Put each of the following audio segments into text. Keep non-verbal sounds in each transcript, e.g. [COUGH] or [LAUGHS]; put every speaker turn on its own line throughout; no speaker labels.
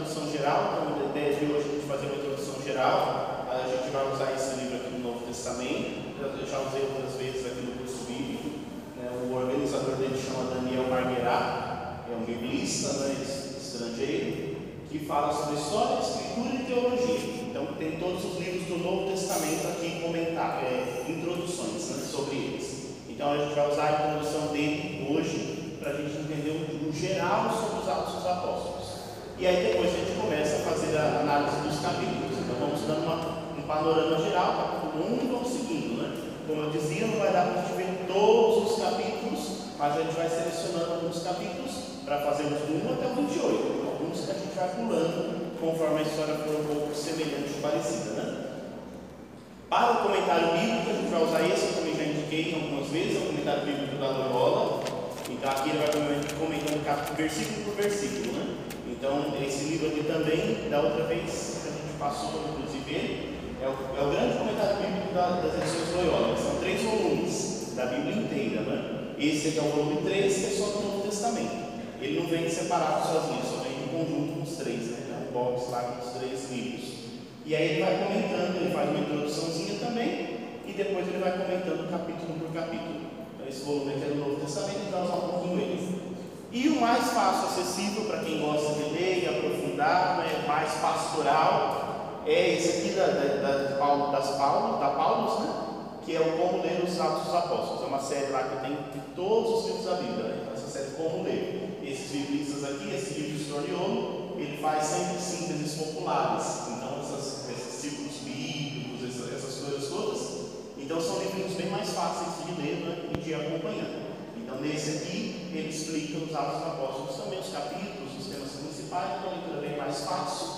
introdução geral, então a ideia de hoje é a gente fazer uma introdução geral, a gente vai usar esse livro aqui no Novo Testamento, eu já usei outras vezes aqui no curso bíblico, né? o organizador dele chama Daniel Marguerá, é um biblista né? estrangeiro, que fala sobre história, escritura e teologia. Então tem todos os livros do Novo Testamento aqui comentar, é, introduções né? sobre eles. Então a gente vai usar a introdução dele hoje para a gente entender um, um geral sobre os Atos dos Apóstolos. E aí depois a gente começa a fazer a análise dos capítulos. Então vamos dando uma, um panorama geral, capítulo 1 e vamos seguindo. Né? Como eu dizia, não vai dar para a gente ver todos os capítulos, mas a gente vai selecionando alguns capítulos para fazermos do 1 até o 28. Alguns que a gente vai pulando conforme a história for um pouco semelhante ou parecida. Né? Para o comentário bíblico, a gente vai usar esse, eu também já indiquei algumas vezes, é o comentário bíblico da Loyola. Então aqui ele vai comentando versículo por versículo. Né? Então esse livro aqui também, da outra vez que a gente passou, inclusive é o, é o grande comentário bíblico da, das edições Loyola. São três volumes da Bíblia inteira. Né? Esse aqui é o volume 3, que é só do Novo Testamento. Ele não vem separado sozinho, só vem em conjunto com os três, né? É um box lá com os três livros. E aí ele vai comentando, ele faz uma introduçãozinha também, e depois ele vai comentando capítulo por capítulo. Então, esse volume aqui é do Novo Testamento, então usar um pouquinho ele. E o mais fácil, acessível para quem gosta de ler e aprofundar, né, mais pastoral, é esse aqui da, da, da Paulo, das Paulo, da Paulus, né? que é o Como Ler os Atos dos Apóstolos. É uma série lá que tem todos os livros da Bíblia, né? Essa série Como Ler. Esses biblistas aqui, esse livro de ele faz sempre sínteses populares. Então, essas, esses círculos bíblicos, essas, essas, coisas todas. Então, são livros bem mais fáceis de ler né, e de acompanhar. Então, nesse aqui, ele explica os Atos Apóstolos também, os capítulos, os temas principais, uma leitura bem mais fácil.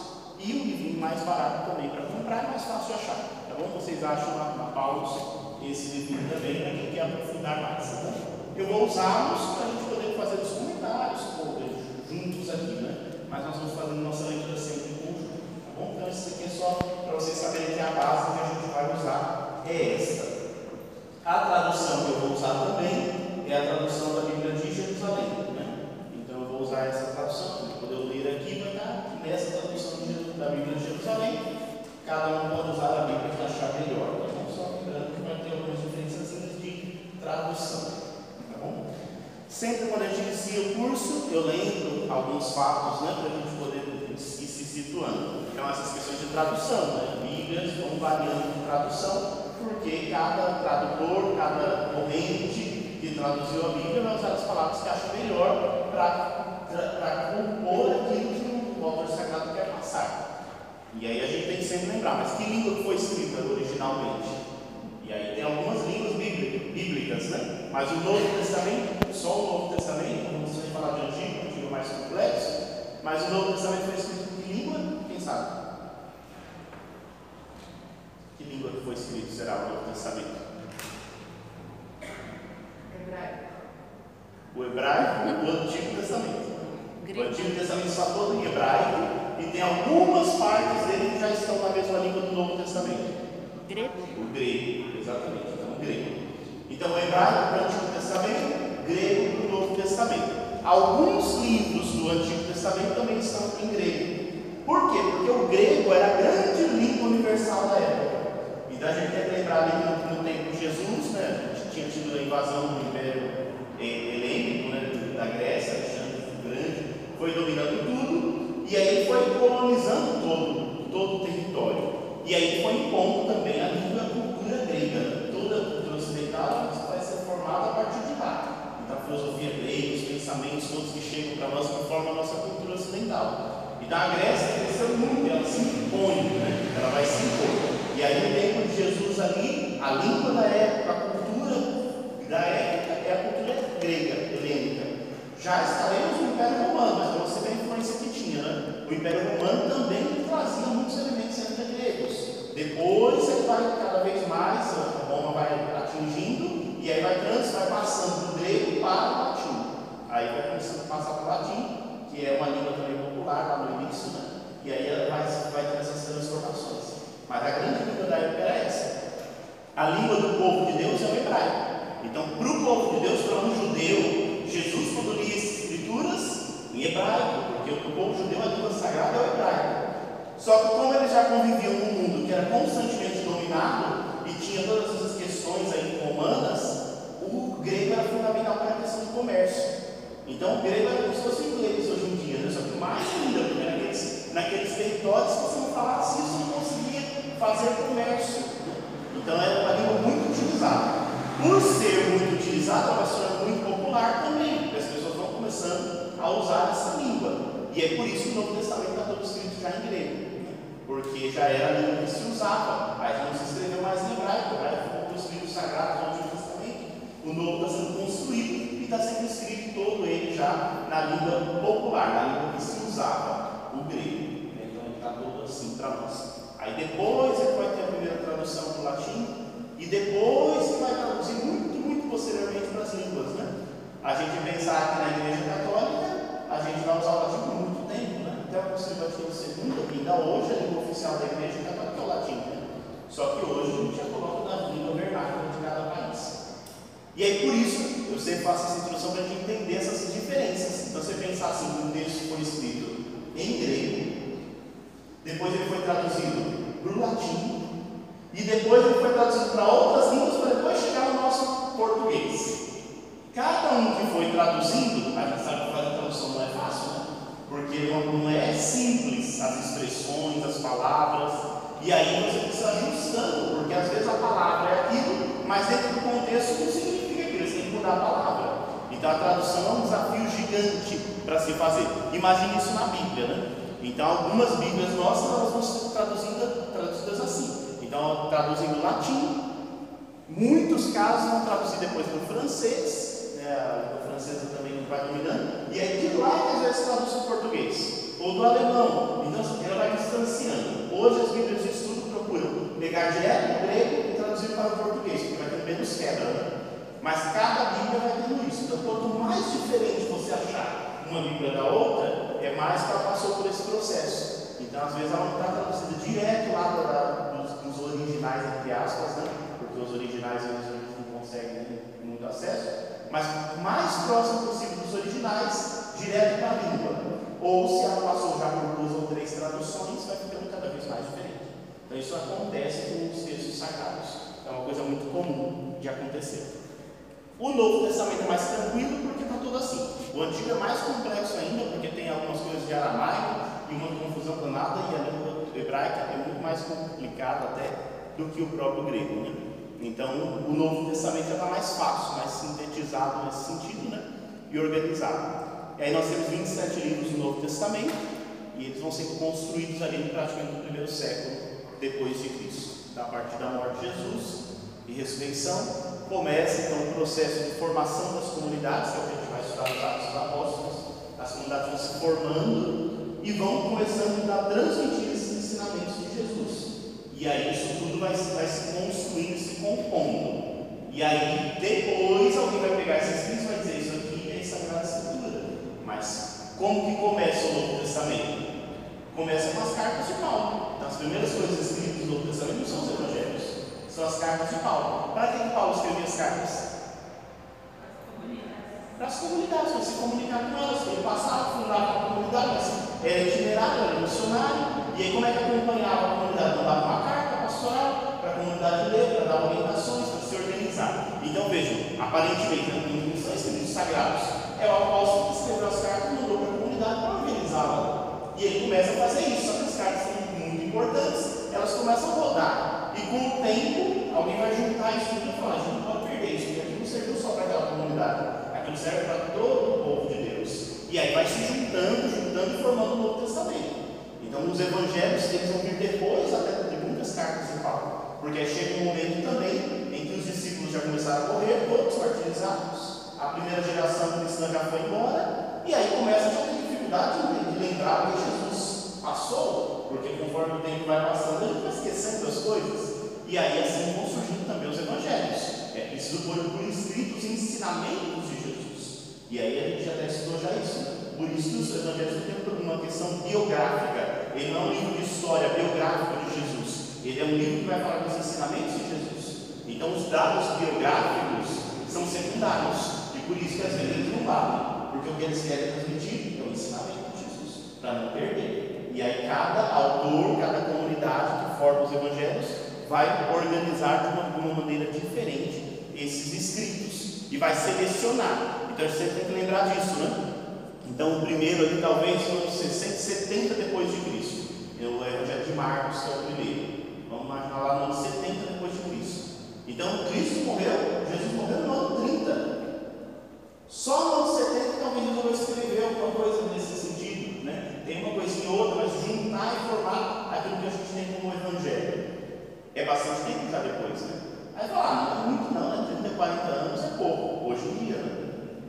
E o livro mais barato também para comprar, mais fácil achar. Tá bom? Vocês acham na, na Paulus esse livro também, para quem quer aprofundar mais. Tá Eu vou usá-los para a gente poder fazer os comentários juntos aqui, né? Mas nós vamos fazendo nossa leitura sempre em conjunto. Tá bom? Então, isso aqui é só para vocês saberem que a base que a gente vai usar é esta. A tradução que eu vou usar também é a tradução da Bíblia de Jerusalém. Né? Então, eu vou usar essa tradução. Quando eu ler aqui, vai estar nessa tradução da Bíblia de Jerusalém. Cada um pode usar a Bíblia que achar melhor. Tá bom? Só lembrando que vai ter algumas diferenças de tradução. Tá bom? Sempre quando a gente inicia o curso, eu lembro alguns fatos né, para a gente poder ir se situando. Então, essas questões de tradução, né? Bíblias vão variando de tradução, porque cada tradutor, cada corrente que traduziu a Bíblia vai usar as palavras que acha melhor para compor aquilo que o autor sagrado quer passar. E aí a gente tem que sempre lembrar, mas que língua foi escrita originalmente? E aí tem algumas línguas bíblicas, né? Mas o Novo Testamento, só o Novo Testamento, não precisa falar de Antigo, Antigo mais complexo, mas o Novo Testamento foi escrito em que língua? Quem sabe? Que língua que foi escrito será o Novo Testamento? O hebraico, o Antigo Testamento. O Antigo Testamento está todo em hebraico e tem algumas partes dele que já estão na mesma língua do Novo Testamento.
Grego?
O grego, exatamente. Então, o grego. Então, o hebraico para o Antigo Testamento, grego para o Novo Testamento. Alguns livros do Antigo Testamento também estão em grego. Por quê? Porque o grego era a grande língua universal da época. Então, a gente tem que lembrar ali no, no tempo de Jesus, né? Tinha tido a invasão do Império Helênico, né? Da Grécia, Alexandre o Grande, foi dominando tudo, e aí foi colonizando todo, todo o território. E aí foi impondo também a língua e cultura grega. Toda a cultura ocidental vai ser formada a partir de lá. Então a filosofia grega, os pensamentos todos que chegam para nós conformam a nossa cultura ocidental. Então a Grécia cresceu muito, ela se impõe, né? ela vai se impor. E aí no tempo de Jesus ali, a língua da época, a cultura da época é a cultura grega, helênica. já estaremos no Império Romano, mas para você ver a influência que tinha, né? O Império Romano também trazia muitos elementos ainda gregos. Depois ele vai cada vez mais, a Roma vai atingindo, e aí vai, trans, vai passando do grego para o latim. Aí vai começando a passar para o latim, que é uma língua também popular lá no início, né? E aí vai, vai ter essas transformações. Mas a grande língua da época era essa. A língua do povo de Deus é o hebraico. Então, para o povo de Deus, para um judeu, Jesus, quando lia as escrituras, em hebraico, porque o povo judeu, a língua sagrada é o hebraico. Só que, como eles já conviviam num mundo que era constantemente dominado e tinha todas essas questões aí romanas, o grego era fundamental para a questão do comércio. Então, o grego era como se fosse inglês hoje em dia, né? só que mais ainda, porque naqueles, naqueles territórios, se você não falasse isso, não conseguia fazer comércio. Então, era uma língua muito utilizada. Por ser muito utilizada, ela se tornando muito popular também, porque as pessoas vão começando a usar essa língua. E é por isso que o Novo Testamento está todo escrito já em grego, né? porque já era a língua que se usava, mas não se escreveu mais em hebraico. Hebraico foi um dos livros sagrados do Antigo Testamento. O Novo está sendo construído e está sendo escrito todo ele já na língua popular, na língua que se usava, o grego. Né? Então ele está todo assim para nós. Aí depois ele vai ter a primeira tradução para o latim, e depois que vai traduzir muito, muito posteriormente para as línguas. Né? A gente pensar que na Igreja Católica, a gente vai usar o latim por muito tempo. Né? Até o Concílio Vaticano II, que ainda hoje a língua oficial da Igreja Católica é o latim. Né? Só que hoje a gente já coloca na língua vernácula de cada país. E aí por isso eu sempre faço essa introdução para a gente entender essas diferenças. Então você pensar assim, um texto foi escrito em grego, depois ele foi traduzido para o latim, e depois ele foi traduzido para outras línguas para depois chegar no nosso português. Cada um que foi traduzindo, a gente sabe que fazer tradução não é fácil, né? Porque não, é simples as expressões, as palavras, e aí você precisa ajustando, porque às vezes a palavra é aquilo, mas dentro do contexto não significa aquilo, você tem que mudar a palavra. Então a tradução é um desafio gigante para se fazer. Imagine isso na Bíblia, né? Então algumas Bíblias nossas elas vão ser traduzidas, traduzidas assim. Então, traduzindo latim, muitos casos vão traduzir depois para o francês, né, a francesa também vai dominando, e aí de lá que às vezes traduz para português, ou do alemão, então ela vai distanciando. Hoje as Bíblias de estudo procuram pegar direto do grego e traduzir para o português, porque vai ter menos quebra, né? Mas cada Bíblia vai tendo isso. Então, quanto mais diferente você achar uma Bíblia da outra, é mais que ela passou por esse processo. Então, às vezes, ela não está traduzida direto lá da, os originais, entre aspas, né? porque os originais eles não conseguem muito acesso, mas mais próximo possível dos originais, direto para a língua. Ou se ela passou já por duas ou três traduções, vai ficando cada vez mais diferente. Então isso acontece com os textos sagrados. É uma coisa muito comum de acontecer. O Novo Testamento é mais tranquilo porque está tudo assim. O Antigo é mais complexo ainda, porque tem algumas coisas de aramaico e uma confusão danada, e a língua hebraica é muito mais complicado até do que o próprio grego. Né? Então, o Novo Testamento já está mais fácil, mais sintetizado nesse sentido né? e organizado. E aí nós temos 27 livros do Novo Testamento e eles vão ser construídos ali praticamente no primeiro século depois de Cristo. Da partir da morte de Jesus e ressurreição, começa então o processo de formação das comunidades, que é o que a gente vai estudar nos Atos dos Apóstolos. As comunidades vão se formando e vão começando a transmitir ensinamentos de Jesus. E aí isso tudo vai, vai se construindo, se compondo. E aí depois alguém vai pegar esses escritos e vai dizer isso aqui é Sagrada Escritura. Mas como que começa o Novo Testamento? Começa com as cartas de Paulo. Então as primeiras coisas escritas no Novo Testamento não são os evangelhos, são as cartas de Paulo. Para que Paulo escrevia as cartas? As comunidades, para se comunicar com elas. Ele passava, fundava uma comunidade, mas era itinerário, era missionário. E aí como é que acompanhava a comunidade? Mandava uma carta pastoral para a comunidade ler, para dar orientações, para se organizar. Então vejam, aparentemente não são escritos sagrados. É o apóstolo que escreveu as cartas mandou para a comunidade para organizá-la. E ele começa a fazer isso, só que as cartas são muito importantes, elas começam a rodar. E com o tempo, alguém vai juntar isso tudo e falar, a gente não pode perder isso, porque aquilo não serviu só para aquela comunidade, aquilo serve para todo o povo de Deus. E aí vai se juntando, juntando e formando o Novo Testamento. Então, os evangelhos eles vão vir depois até de muitas cartas de Paulo, porque chega um momento também em que os discípulos já começaram a morrer, todos martirizados, a primeira geração cristã já foi embora, e aí começa a ter dificuldade de lembrar o que Jesus passou, porque conforme o tempo vai passando, a gente vai esquecendo as coisas. E aí assim vão surgindo também os evangelhos. É preciso pôr por escrito os ensinamentos de. E aí a gente até estudou já isso. Né? Por isso os evangelhos têm uma questão biográfica. Ele não é um livro de história biográfica de Jesus. Ele é um livro que vai falar dos ensinamentos de Jesus. Então os dados biográficos são secundários. E por isso que às vezes eles não valem. Porque o que eles querem transmitir é o ensinamento de Jesus, para não perder. E aí cada autor, cada comunidade que forma os evangelhos vai organizar de uma, de uma maneira diferente esses escritos e vai selecionar. Então a gente sempre tem que lembrar disso, né? Então o primeiro ali talvez foi 670 depois de Cristo. É o de Marcos, que é o primeiro. Vamos imaginar lá no ano 70 depois de Cristo. Então Cristo morreu, Jesus morreu no ano 30. Só no ano 70 talvez resolveu escrever alguma coisa nesse sentido. Né? Tem uma coisinha ou outra, mas juntar e formar aquilo que a gente tem como evangelho. É bastante tempo já depois, né? Aí fala, ah, não é muito não, né? 30, 40 anos é pouco, hoje em dia, né?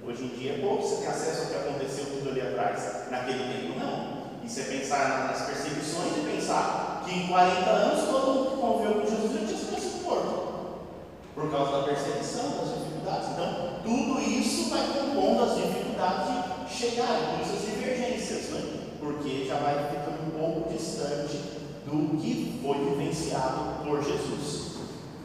Hoje em dia é pouco, você tem acesso ao que aconteceu tudo ali atrás. Naquele tempo não. E você pensar nas perseguições e pensar que em 40 anos todo mundo que conviveu com Jesus já tinha sido morto por causa da perseguição, das dificuldades. Então, tudo isso vai compondo as dificuldades de chegar, por isso as divergências, né? porque já vai ficando um pouco distante do que foi vivenciado por Jesus.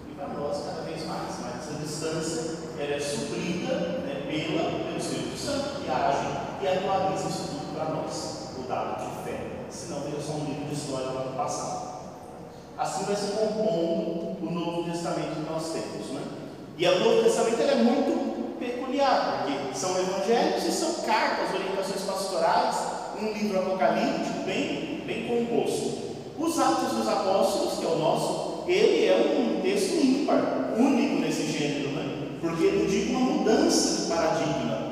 E para nós, cada vez mais, mas essa distância ela é suprida pela, pelo Espírito Santo, que age e atualiza isso tudo para nós, o dado de fé. Senão, teria só um livro de história lá no passado. Assim vai se compondo o Novo Testamento que nós temos. Né? E o Novo Testamento é muito peculiar, porque são evangelhos e são cartas, orientações pastorais, um livro apocalíptico bem, bem composto. Os Atos dos Apóstolos, que é o nosso, ele é um texto ímpar, único nesse gênero, né? Porque ele indica uma mudança de paradigma.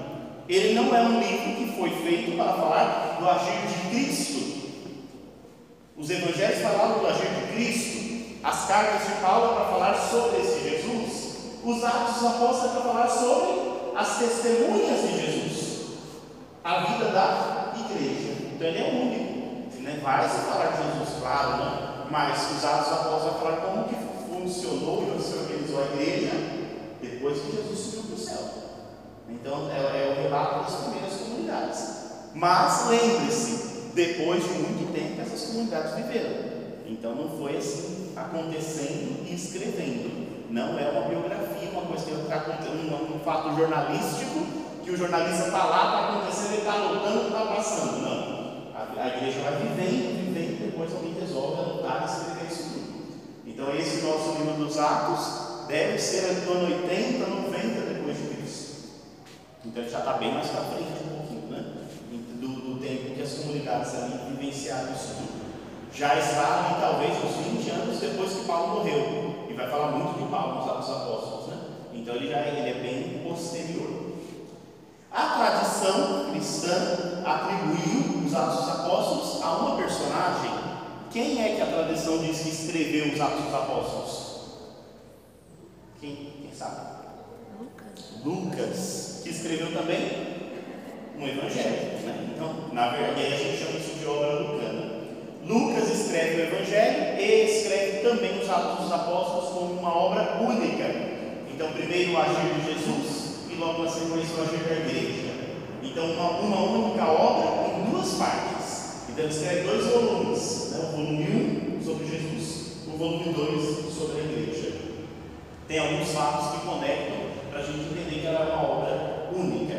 Ele não é um livro que foi feito para falar do agir de Cristo, os evangelhos falavam do agir de Cristo, as cartas de Paulo para falar sobre esse Jesus, os atos dos apóstolos para falar sobre as testemunhas de Jesus, a vida da igreja. Então ele é único. Né? Vai se falar de Jesus, claro, né? mas os atos dos apóstolos vai falar como que funcionou e se organizou a igreja depois que Jesus subiu para o céu. Então é, é o relato das primeiras comunidades. Mas lembre-se, depois de muito tempo essas comunidades viveram. Então não foi assim acontecendo e escrevendo. Não é uma biografia, uma coisa que está acontecendo, um, fato jornalístico que o jornalista está lá, está acontecendo, ele está anotando, está passando. Não. A, a, igreja vai vivendo, vivendo, depois alguém resolve anotar e escrever isso tudo. Então esse nosso livro dos Atos deve ser do ano 80, 90 depois de Cristo. Então já está bem mais para frente um pouquinho, né? tempo que as comunidades ali vivenciaram isso tudo. Já está ali, talvez, uns 20 anos depois que Paulo morreu. E vai falar muito de Paulo nos Atos Apóstolos, né? Então ele já ele é bem posterior. A tradição cristã atribuiu os Atos dos Apóstolos a uma personagem. Quem é que a tradição diz que escreveu os Atos dos Apóstolos? Quem, quem sabe? Lucas. Lucas, que escreveu também um evangelho. Né? Então, na verdade, a gente chama isso de obra lucana. Lucas escreve o evangelho e escreve também os Atos dos Apóstolos como uma obra única. Então, primeiro o agir de Jesus e logo na sequência o agir da igreja. Então, uma, uma única obra em duas partes. Então, ele escreve dois volumes: né? o volume 1 sobre Jesus, o volume 2 sobre a igreja. Tem alguns fatos que conectam para a gente entender que ela é uma obra única.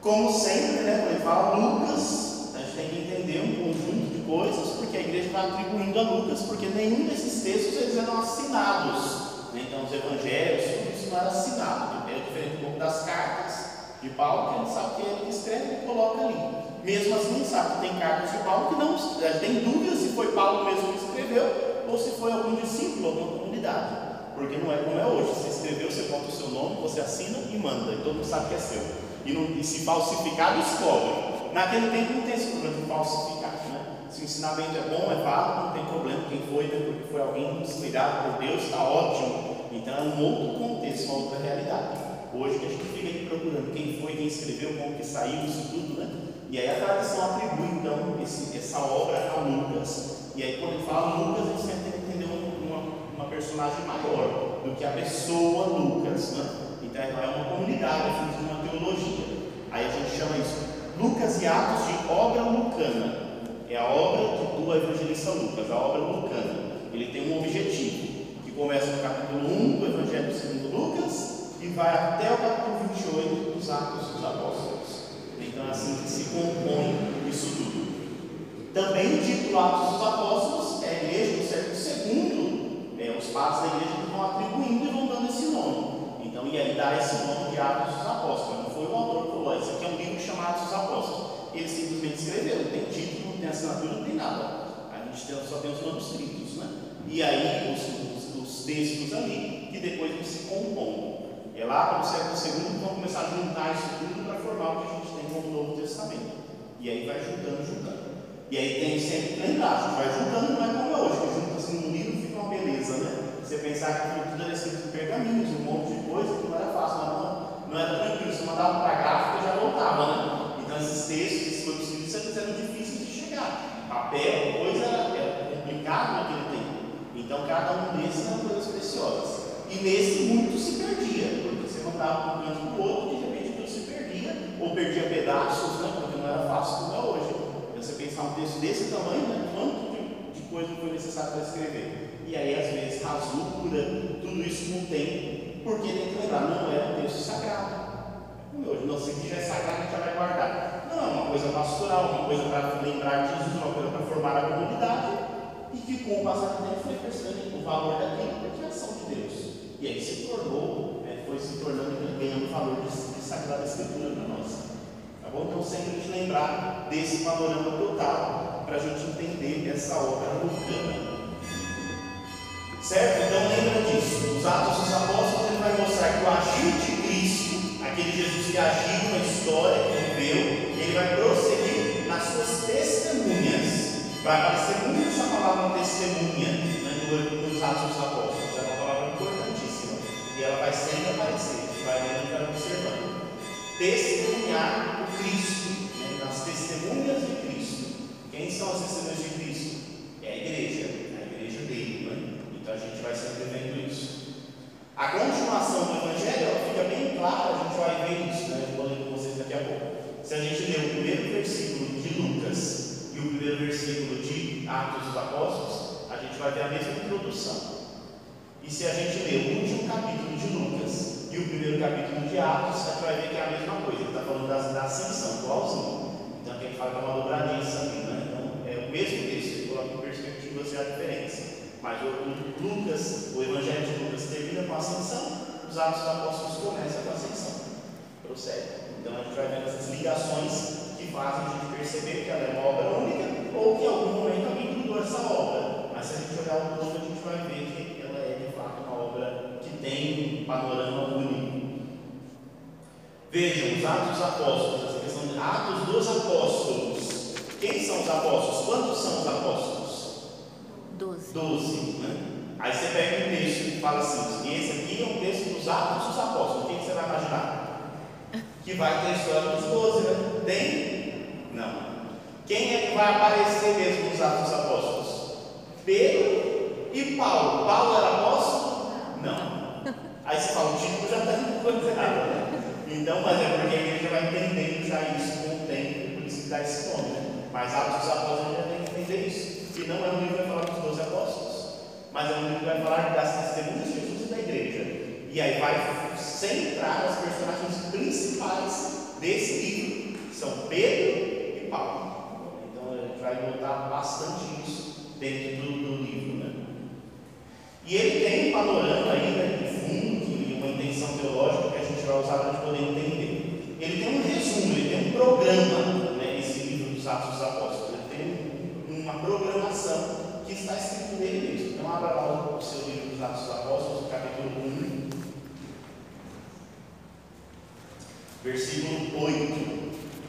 Como sempre, né, quando ele fala Lucas, a gente tem que entender um conjunto de coisas, porque a igreja está atribuindo a Lucas, porque nenhum desses textos eles eram assinados. Né? Então, os evangelhos, isso não era assinado, é diferente um pouco das cartas de Paulo, que a gente sabe que ele escreve e coloca ali. Mesmo assim, sabe que tem cartas de Paulo que não tem dúvidas se foi Paulo mesmo que escreveu ou se foi algum discípulo, alguma comunidade. Porque não é como é hoje. Você escreveu, você bota o seu nome, você assina e manda, e todo mundo sabe que é seu e, não, e se falsificar, descobre. Naquele tempo não tem esse problema de falsificar. Né? Se o ensinamento é bom, é válido, não tem problema. Quem foi, né? porque foi alguém inspirado por Deus, está ótimo. Então é um outro contexto, uma outra realidade. Hoje a gente fica aqui procurando quem foi, quem escreveu, como que saiu, isso tudo, né? E aí a tradição atribui então esse, essa obra a Lucas. E aí quando ele fala Lucas, gente sempre tem que entender uma, uma personagem maior do que a pessoa Lucas, né? Então é uma comunidade, é uma teologia. Aí a gente chama isso Lucas e Atos de obra lucana. É a obra do evangelista Lucas, a obra lucana. Ele tem um objetivo, que começa no capítulo 1 do Evangelho segundo Lucas e vai até o capítulo 28 dos Atos dos Apóstolos. Então é assim que se compõe isso tudo. Também o título Atos dos Apóstolos é igreja do século segundo, é, os padres da igreja que vão atribuindo e vão dando esse nome. Então, e aí dá esse nome de Atos dos Apóstolos. Não foi o autor que falou, esse aqui é um livro chamado Atos dos Apóstolos. Ele simplesmente escreveu, não tem título, não tem assinatura, não tem nada. A gente só tem os manuscritos, né? E aí os, os, os textos ali, que depois eles se compõem. É lá para o século II que vão começar a juntar isso tudo para formar o que a gente tem como Novo Testamento. E aí vai juntando, juntando. E aí tem sempre gente vai juntando, não é como é hoje, que junta assim num livro fica uma beleza, né? Você pensar que tudo era escrito em pergaminhos, um monte de coisa, que não era fácil, não, não era tranquilo, você mandava para a gráfica e já voltava, né? Então esses textos, esses manuscritos eram difíceis de chegar. Papel, coisa era, complicado naquele tempo. Então cada um desses eram coisas preciosas. E nesse muito se perdia, porque você mandava um canto para o outro, de repente tudo se perdia, ou perdia pedaços, né? porque não era fácil como é hoje. Então, você pensar um texto desse tamanho, né? quanto de, coisa foi necessário para escrever. E aí, vezes, rasura, tudo isso não tem, porque tem que lembrar, não era um texto sagrado. Como hoje, não já é sagrado, a gente já vai guardar. Não, é uma coisa pastoral, uma coisa para lembrar de Jesus, uma coisa para formar a comunidade e que com o passar do tempo foi percebendo o valor daquilo porque é ação de Deus. E aí se tornou, é, foi se tornando, ganhando valor de, de Sagrada Escritura para nós. Tá bom? Então sempre a gente lembrar desse panorama total para a gente entender essa obra lucana. Certo? Então lembra disso. Os Atos dos Apóstolos ele vai mostrar que o agir de Cristo, aquele Jesus que agiu na história, que viveu, ele vai prosseguir nas suas testemunhas. Vai aparecer muito essa palavra testemunha né, nos Atos dos Apóstolos. É uma palavra importantíssima. E ela vai sempre aparecer. Vai lendo e vai observando. Testemunhar o Cristo. Né, nas testemunhas de Cristo. Quem são as testemunhas de Cristo? É a igreja. A a gente vai sempre vendo isso. A continuação do Evangelho ela fica bem clara, a gente vai ver isso. Né? Eu vou ler com vocês daqui a pouco. Se a gente ler o primeiro versículo de Lucas e o primeiro versículo de Atos dos Apóstolos, a gente vai ver a mesma introdução. E se a gente ler o último capítulo de Lucas e o primeiro capítulo de Atos, a gente vai ver que é a mesma coisa. Ele está falando da, da ascensão, igualzinho. Então ele fala que é uma dobradiça ali, né? Então é o mesmo texto, coloca em perspectiva a diferença. Mas o, Lucas, o Evangelho de Lucas termina com a ascensão, os Atos dos Apóstolos começam com a ascensão. Prossegue. Então a gente vai vendo essas ligações que fazem a gente perceber que ela é uma obra única ou que em algum momento alguém mudou essa obra. Mas se a gente olhar o todo, a gente vai ver que ela é de fato uma obra que tem um panorama único. Vejam, os Atos dos Apóstolos, essa questão de Atos dos Apóstolos. Quem são os apóstolos? Quantos são os apóstolos?
Doze.
Doze, né? Aí você pega um texto que fala assim, esse aqui é um texto dos Atos dos Apóstolos. O que você vai imaginar? que vai ter a história dos doze, né? Tem? Não. Quem é que vai aparecer mesmo nos Atos dos Apóstolos? Pedro e Paulo. Paulo era apóstolo? Não. Aí você fala, o título já está indo coisa errada, né? Então, mas é porque a igreja vai entendendo já isso com o tempo, por isso que dá esse nome, né? Mas Atos dos Apóstolos já tem que entender isso. E não é um livro que vai falar dos doze apóstolos, mas é um livro que vai falar das testemunhas de Jesus e da igreja. E aí vai centrar os personagens principais desse livro, que são Pedro e Paulo. Então a gente vai notar bastante isso dentro do, do livro. Né? E ele tem um panorama ainda né, de fundo, e uma intenção teológica que a gente vai usar para poder entender. Ele tem um resumo, ele tem um programa, né, esse livro dos Atos dos Apóstolos. Ele tem uma programação que está escrito nele mesmo. Então abra lá o seu livro dos Atos dos Apóstolos, capítulo 1. versículo 8.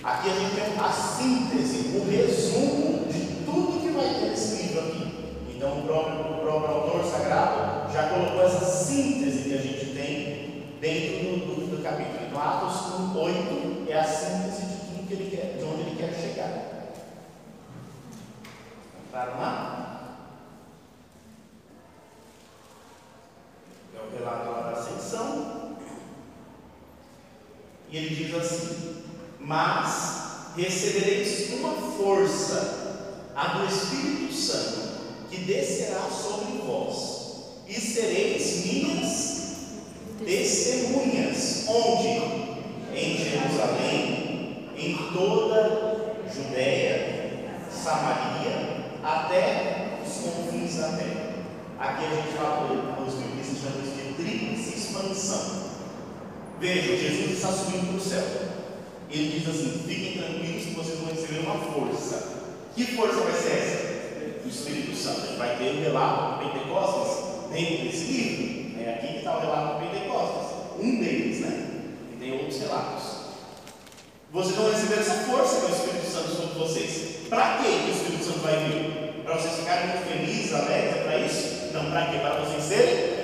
Aqui a gente tem a síntese, o resumo de tudo que vai ter nesse livro aqui. Então o próprio, o próprio autor sagrado já colocou essa síntese que a gente tem dentro do, do, do capítulo. Então, Atos 1, 8 é a síntese de tudo que ele quer, de onde ele quer chegar. Entraram lá? É o relato lá da ascensão. E ele diz assim: Mas recebereis uma força, a do Espírito Santo, que descerá sobre vós, e sereis minhas testemunhas. Onde? Em Jerusalém, em toda Judéia, Samaria, até os confins da terra. Aqui a gente fala, os biblistas chamam de tríplice expansão. Vejam, Jesus está subindo para o céu. Ele diz assim: fiquem tranquilos que vocês vão receber uma força. Que força vai ser essa? O Espírito Santo. Vai ter o relato de Pentecostes dentro desse livro. É aqui que está o relato do Pentecostes, um deles, né? E tem outros relatos. Vocês vão receber essa força que o Espírito Santo sobre vocês. Para que o Espírito Santo vai vir? Para vocês ficarem muito felizes, alegres, é para isso? Não, para quê? Para vocês serem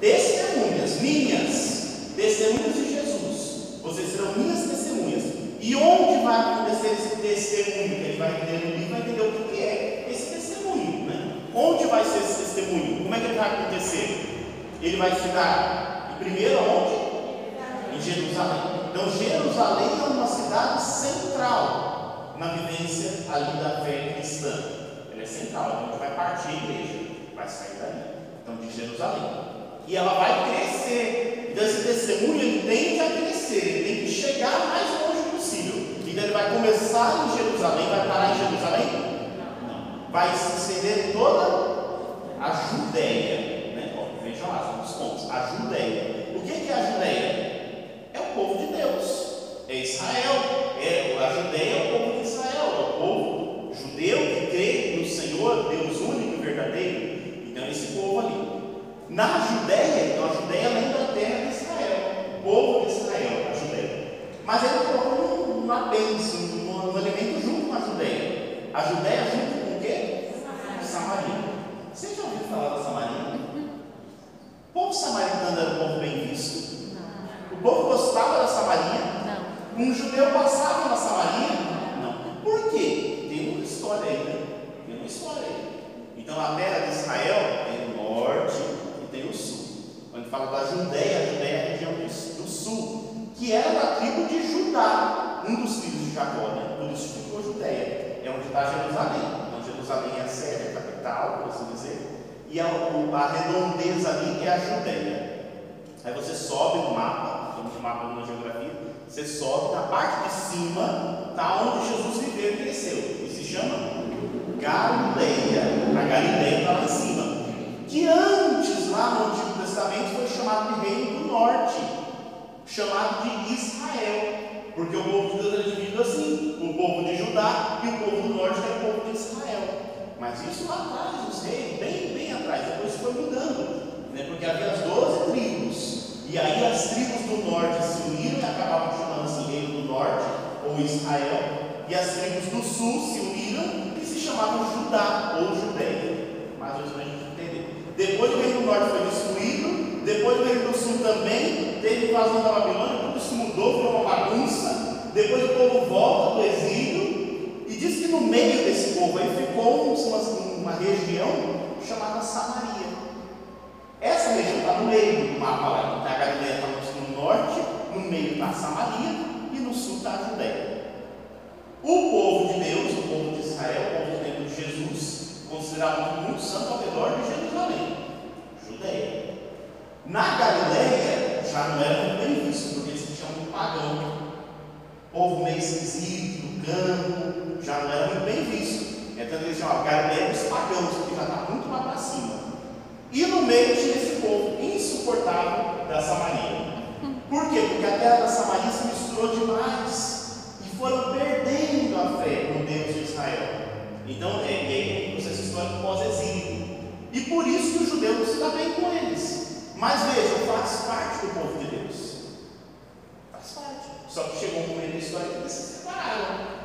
testemunhas, minhas, testemunhas de Jesus. Vocês serão minhas testemunhas. E onde vai acontecer esse testemunho? Ele vai entender no livro, vai entender o que é esse testemunho. Né? Onde vai ser esse testemunho? Como é que ele vai acontecer? Ele vai ficar primeiro onde? Em Jerusalém. Então Jerusalém é uma cidade central na vivência ali da fé cristã. Ela é central, então vai partir a igreja, vai sair dali. Então de Jerusalém. E ela vai crescer. Então esse testemunho ele tende a crescer, ele tem que chegar mais longe possível. Então ele vai começar em Jerusalém, vai parar em Jerusalém? Não. Vai se estender toda a Judéia vejam lá, os pontos. A Judéia. O que é a Judéia? É o povo de Deus. É Israel. É, a Judéia é o povo de Israel. É o povo judeu que crê no Senhor, Deus único e verdadeiro. Então, esse povo ali. Na Judéia, então a Judéia lembra a terra de Israel. O povo de Israel, a Judéia. Mas ele colocou um, um apêndice, um, um elemento junto com a Judéia. A Judéia junto com o quê? Samaria. Samaria. Você já ouviu falar da Samaria? O povo samaritano era um povo bem visto. Não. O povo gostava da Samaria. Não. Um judeu passava na Samaria. Não. Por quê? Tem uma história aí, né? Tem uma história aí. Então a terra de Israel tem o norte e tem o sul. Quando fala da Judéia, a Judéia é a região do sul, que era da tribo de Judá, um dos filhos de Jacó, né? Por isso ficou Judéia. É onde está Jerusalém. Então Jerusalém é a sede, a capital, por assim dizer e a, a é a Judéia. Aí você sobe no mapa, um mapa na geografia, você sobe na parte de cima, está onde Jesus viveu e cresceu. E se chama Galileia. A Galileia está lá em cima. Que antes, lá no Antigo Testamento, foi chamado de Reino do Norte, chamado de Israel. Porque o povo de Deus é dividido assim: o povo de Judá e o povo do norte é o povo de Israel. Mas isso lá atrás, os reis, bem, bem atrás, depois foi mudando, né? porque havia as 12 tribos, e aí as tribos do norte se uniram e acabavam chamando-se Reino do Norte, ou Israel, e as tribos do sul se uniram e se chamavam Judá ou Judéia. Mais ou menos para a gente entender. Depois o Reino do Norte foi destruído, depois o Reino do Sul também teve invasão da Babilônia, tudo se mudou, foi uma bagunça. Depois o povo volta do exílio diz que no meio desse povo aí ficou uma, uma região chamada Samaria. Essa região está no meio do mapa lá. A Galileia está no norte, no meio está Samaria e no sul está Judéia. O povo de Deus, o povo de Israel, o povo tempo de Jesus, considerado muito santo ao redor de Jerusalém, Judéia. Na Galileia já não era muito bem visto, porque eles se chamam de pagão. Povo meio esquisito, do campo, já não era muito bem visto. Então eles chamam Galileia dos pagãos, que já está muito lá para cima. E no meio tinha esse povo insuportável da Samaria. Por quê? Porque a terra da Samaria se misturou demais e foram perdendo a fé no Deus de Israel. Então, é, aí o processo histórico pós-exílio. E por isso que os judeus não se dão bem com eles. Mas veja, faz parte do povo de Deus. Faz parte. Só que chegou um momento da história que eles se separaram.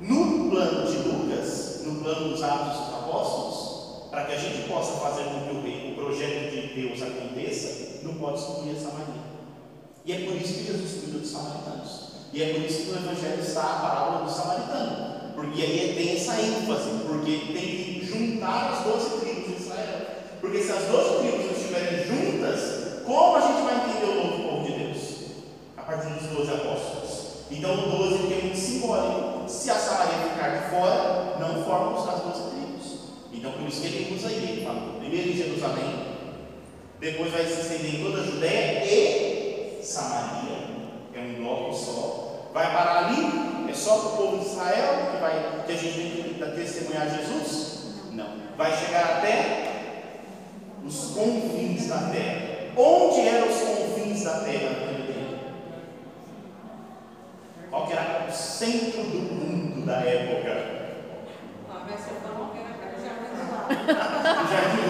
No plano de Lucas, no plano dos Atos dos Apóstolos, para que a gente possa fazer com que o, Deus aconteça, não pode excluir essa Maria. E é por isso que Jesus cuida dos samaritanos. E é por isso que no Evangelho está a parábola do samaritano. Porque aí tem essa ênfase, porque tem que juntar as doze tribos de Israel. Porque se as doze tribos não estiverem juntas, como a gente vai entender o novo povo de Deus? A partir dos doze apóstolos. Então o doze que é muito simbólico. Se a Samaria ficar de fora, não formam as doze tribos. Então por isso que ele usa aí, ele fala, primeiro em Jerusalém, depois vai se estender em toda a Judéia e Samaria. É um bloco só. Vai parar ali, é só para o povo de Israel que, vai, que a gente tem que testemunhar Jesus? Não. Vai chegar até os confins da terra. Onde eram os confins da terra naquele tempo? Qual que era o centro do mundo da época?
Ah, mas você falou que era para [LAUGHS] já
O jardim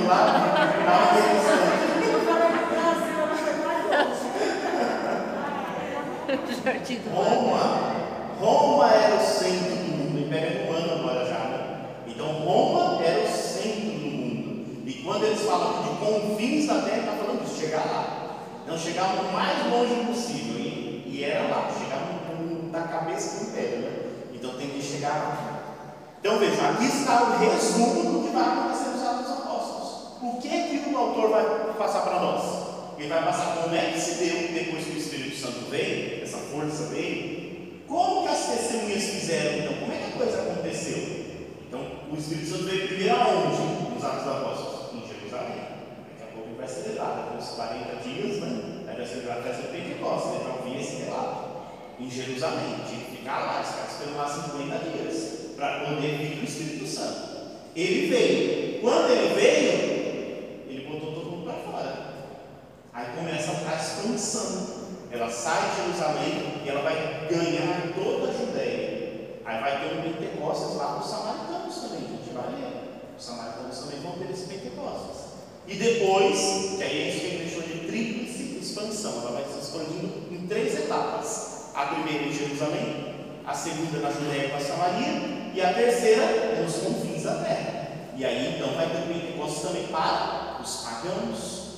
do
Jardim do.
Roma, Roma era o centro do mundo, Império Romano agora já. né? Então Roma era o centro do mundo. E quando eles falam de confins da terra, está falando de chegar lá. Não chegar o mais longe possível. E, e era lá, no, da cabeça do Império. Né? Então tem que chegar lá. Então veja, aqui está o resumo do que vai acontecer nos Atos Apóstolos. O que é que o autor vai passar para nós? Ele vai passar como é que se deu depois que o Espírito Santo veio, força veio. Como que as testemunhas fizeram então? Como é que a coisa aconteceu? Então, o Espírito Santo veio primeiro aonde? Nos Atos dos Apóstolos? Em Jerusalém. Daqui a pouco ele vai celebrar, depois dos 40 dias, né? Aí vai celebrar a festa de Pentecostes, ele vai ouvir esse relato. Em Jerusalém, tinha que ficar lá, ficar esperando lá 50 dias, para poder vir o Espírito Santo. Ele veio. Quando ele veio, ele botou todo mundo para fora. Aí começa a expansão. Ela sai de Jerusalém e ela vai ganhar toda a Judéia. Aí vai ter um Pentecostes lá para os samaritanos também, a gente vai ler. Os samaritanos também vão ter esse Pentecostes. E depois, que aí é que ele deixou de tríplice expansão, ela vai se expandindo em três etapas. A primeira em Jerusalém, a segunda na Judéia com a Samaria, e a terceira nos confins da terra. E aí então vai ter Pentecostes também para os pagãos.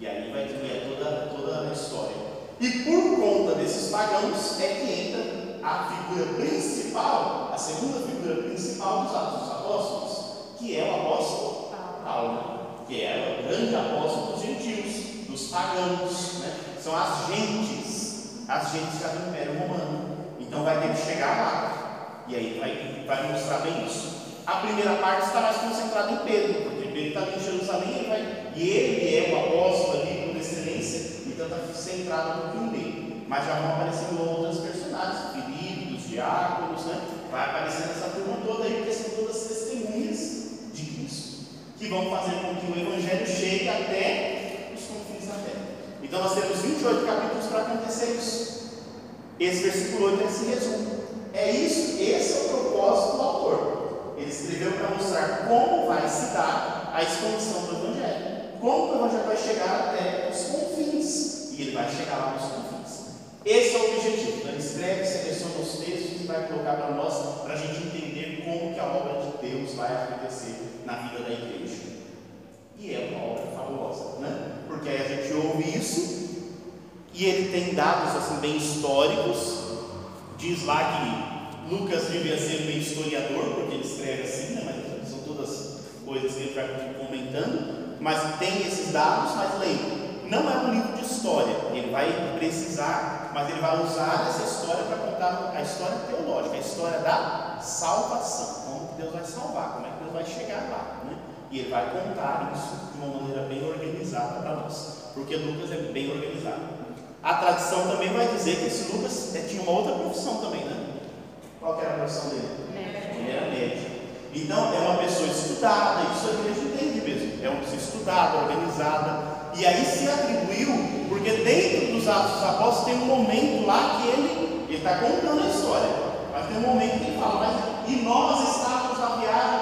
E aí vai ter toda, toda a história. E por conta desses pagãos é que entra a figura principal, a segunda figura principal dos Atos dos Apóstolos, que é o apóstolo Paulo, que é o grande apóstolo dos gentios, dos pagãos, né? são as gentes, as gentes já do Império Romano. Então vai ter que chegar lá. E aí vai, vai mostrar bem isso. A primeira parte está mais concentrada em Pedro, porque Pedro está em Jerusalém ele vai, e ele é o apóstolo ali por excelência, então está centrado no dele. Mas já vão aparecendo outras personagens, Filipe, diáconos, né? Vai aparecendo essa turma toda aí, porque são todas testemunhas de Cristo, que vão fazer com que o Evangelho chegue até os confins da terra. Então nós temos 28 capítulos para acontecer isso. Esse versículo 8 é esse resumo. É isso, esse é o propósito do autor. Ele escreveu para mostrar como vai se dar a expansão do Evangelho. Como o Evangelho vai chegar até os. E ele vai chegar lá nos confins. Esse é o objetivo. Então ele escreve, seleciona os textos e vai colocar para nós, para a gente entender como que a obra de Deus vai acontecer na vida da igreja. E é uma obra fabulosa, né? Porque aí a gente ouve isso e ele tem dados assim bem históricos. Diz lá que Lucas devia ser meio historiador, porque ele escreve assim, né? mas são todas coisas que ele vai comentando. Mas tem esses dados, mas leia. Não é um livro de história, ele vai precisar, mas ele vai usar essa história para contar a história teológica, a história da salvação, como que Deus vai salvar, como é que Deus vai chegar lá. Né? E ele vai contar isso de uma maneira bem organizada para nós, porque Lucas é bem organizado. A tradição também vai dizer que esse Lucas é, tinha uma outra profissão também, né? Qual era a profissão dele? Ele era médico. Então é uma pessoa estudada, isso a igreja entende mesmo. É uma pessoa estudada, organizada. E aí se atribuiu, porque dentro dos Atos dos Apóstolos tem um momento lá que ele está contando a história. Mas tem um momento que ele fala, mas e nós estávamos na viagem.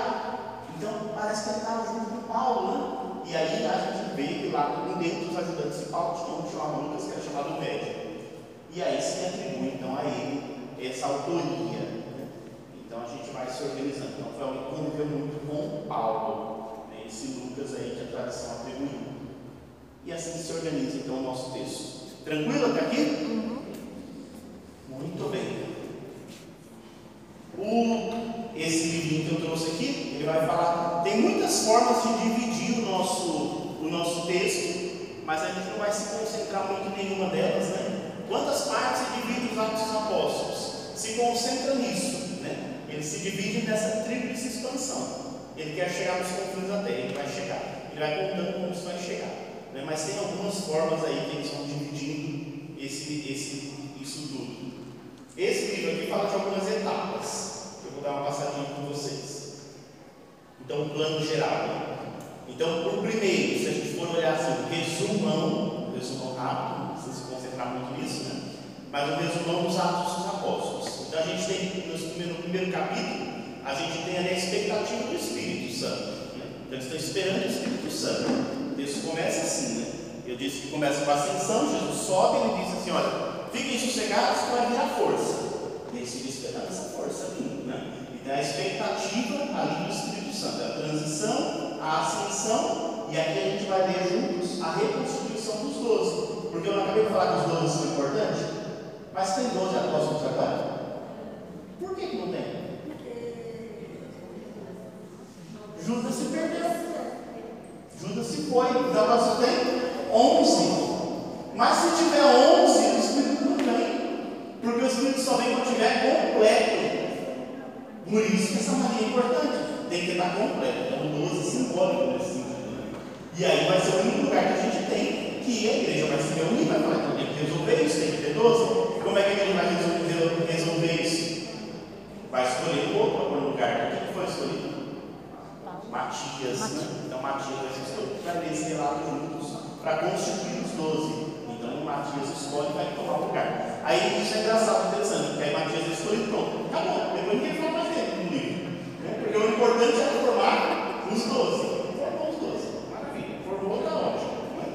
Então parece que ele estava junto com Paulo, né? E aí a gente vê que lá dentro dos ajudantes de Paulo tinha um que chamava Lucas, que era chamado médico. E aí se atribui então a ele essa autoria. Então a gente vai se organizando. Então foi que conviveu muito com Paulo, né? esse Lucas aí que a tradição atribuiu. E assim se organiza então o nosso texto. Tranquilo até aqui? Muito bem. O, esse livrinho que eu trouxe aqui, ele vai falar. Tem muitas formas de dividir o nosso, o nosso texto, mas a gente não vai se concentrar muito em nenhuma delas, né? Quantas partes se divide os Atos dos Apóstolos? Se concentra nisso, né? Ele se divide nessa tríplice expansão. Ele quer chegar nos confins da terra, ele vai chegar. Ele vai contando como isso vai chegar. Né? Mas tem algumas formas aí que eles vão dividindo esse, esse, isso tudo. Esse livro aqui fala de algumas etapas. Eu vou dar uma passadinha com vocês. Então, o plano geral. Né? Então, por primeiro, se a gente for olhar assim, resumão, resumão rápido, precisa se concentrar muito nisso, né? Mas o resumão dos Atos dos Apóstolos. Então, a gente tem, no primeiro capítulo, a gente tem ali a expectativa do Espírito Santo. Né? Então, eles estão esperando o Espírito Santo. Texto começa assim, né? Eu disse que começa com a ascensão, Jesus sobe e ele diz assim: olha, fiquem sossegados vai vir a força. E eles ficam esperando essa força vindo, né? Então, a expectativa ali do Espírito Santo, é a transição, a ascensão, e aqui a gente vai ler juntos a reconstituição dos doze. Porque eu não acabei de falar que os doze são importantes, mas tem doze apóstolos agora. Por que, que não tem? Judas se perdeu. Judas se foi. Então só tem 11. Mas se tiver 11, o Espírito não vem. Porque o Espírito só vem quando estiver completo. Por isso que essa marinha é importante. Tem que estar completo. Então o 12 é simbólico nesse sentido. E aí vai ser o único lugar que a gente tem que a igreja vai se reunir, vai falar, então tem que resolver isso, tem que ter 12. Como é que a igreja vai resolver, isso? Vai escolher um outro no lugar. O que foi escolhido? Matias. Né? Então, Matias, a gente vai ler esse relato juntos para constituir os doze. Então, Matias escolhe e vai tomar o lugar. Aí, isso é engraçado, interessante, porque aí Matias escolhe pronto. Acabou. Depois ninguém fala mais dele no livro. Né? Porque o importante é formar os doze. Formou os doze. Maravilha. Formou, está ótimo. Né?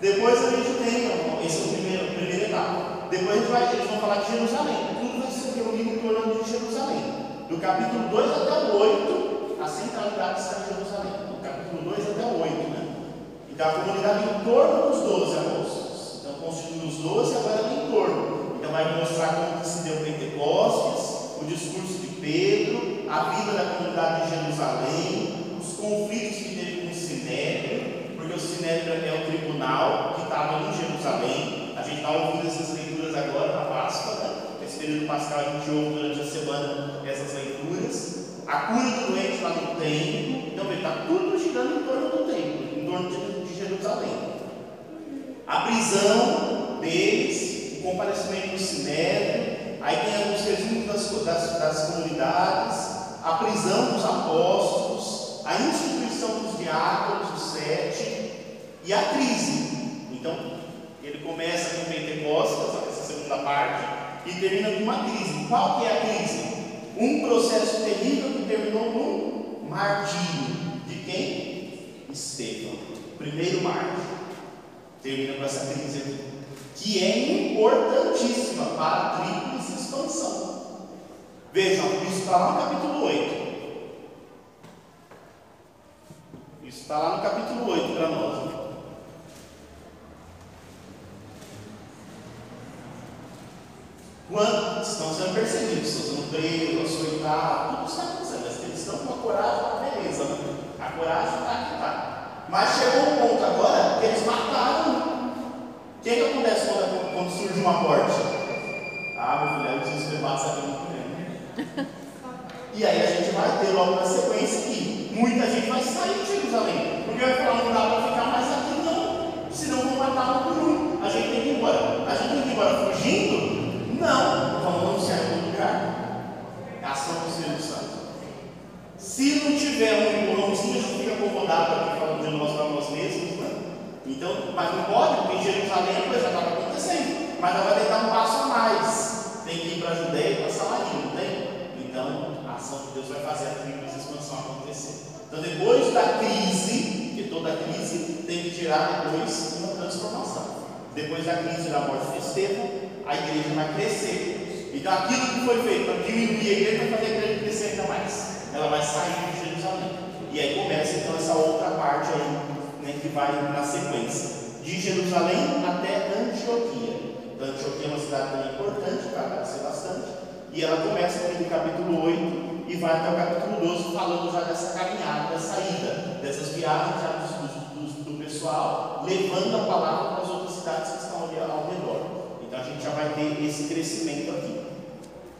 Depois a gente tem, esse é o primeiro, primeira etapa. Depois a gente vai, eles vão falar de Jerusalém. Tudo vai ser reunido em torno de Jerusalém. Do capítulo 2 até o 8, a centralidade está em Jerusalém, do capítulo 2 até o 8, né? Então a comunidade em torno dos 12 apóstolos. Então constitui os 12 agora em torno. Então vai mostrar como se deu Pentecostes, o discurso de Pedro, a vida da comunidade de Jerusalém, os conflitos que teve com o Sinédrio, porque o Sinédrio é o tribunal que estava em Jerusalém. A gente está ouvindo essas leituras agora na Páscoa, né? Esse período pascal a gente ouve durante a semana essas leituras a cura do doente lá no templo. Então, está tudo girando em torno do templo, em torno de, de Jerusalém. A prisão deles, o comparecimento do sinédrio, aí tem alguns resumos das, das, das comunidades, a prisão dos apóstolos, a instituição dos diáconos, os sete, e a crise. Então, ele começa com Pentecostes, essa segunda parte, e termina com uma crise. Qual que é a crise? Um processo terrível que terminou no martírio. De quem? Estevão. Primeiro mártir. Termina com essa crise aqui. Que é importantíssima para a tríplice expansão. Vejam, isso está lá no capítulo 8. Isso está lá no capítulo 8 para nós. Quando estão sendo perseguidos, estão sendo presos, açoitados, tudo está acontecendo, mas eles estão com a coragem, a beleza, né? A coragem está aqui, tá. Mas chegou um ponto agora que eles mataram. O que, que acontece quando, quando surge uma morte? Ah, meu filho, o desespero passa aqui muito bem. E aí a gente vai ter logo na sequência que muita gente vai sair de Jerusalém. Porque vai falar, não dá para ficar mais aqui não. Senão vão matar um por um. A gente tem que ir embora. A gente tem que ir embora fugindo não, vamos anunciar em todo lugar. Ação do Espírito Santo. Se não tiver um empurrãozinho, a gente fica acomodado aqui falando de nós para nós mesmos, né? Então, mas não pode, porque em Jerusalém a coisa estava acontecendo. Mas ela vai que dar um passo a mais. Tem que ir para a Judéia e para Samaria, não tem? Então, a ação de Deus vai fazer a tríplice expansão acontecer. Então, depois da crise, que toda crise tem que tirar depois uma transformação. Depois da crise da morte de Estevão, a igreja vai crescer. Então aquilo que foi feito para diminuir a igreja vai fazer a igreja crescer ainda mais. Ela vai sair de Jerusalém. E aí começa então essa outra parte aí, né, que vai na sequência. De Jerusalém até Antioquia. Então, Antioquia é uma cidade também importante, vai aparecer bastante. E ela começa aqui no capítulo 8 e vai até o capítulo 12, falando já dessa caminhada, da saída, dessas viagens já do, do, do pessoal, levando a palavra para as outras cidades que estão ali ao redor. Já vai ter esse crescimento aqui.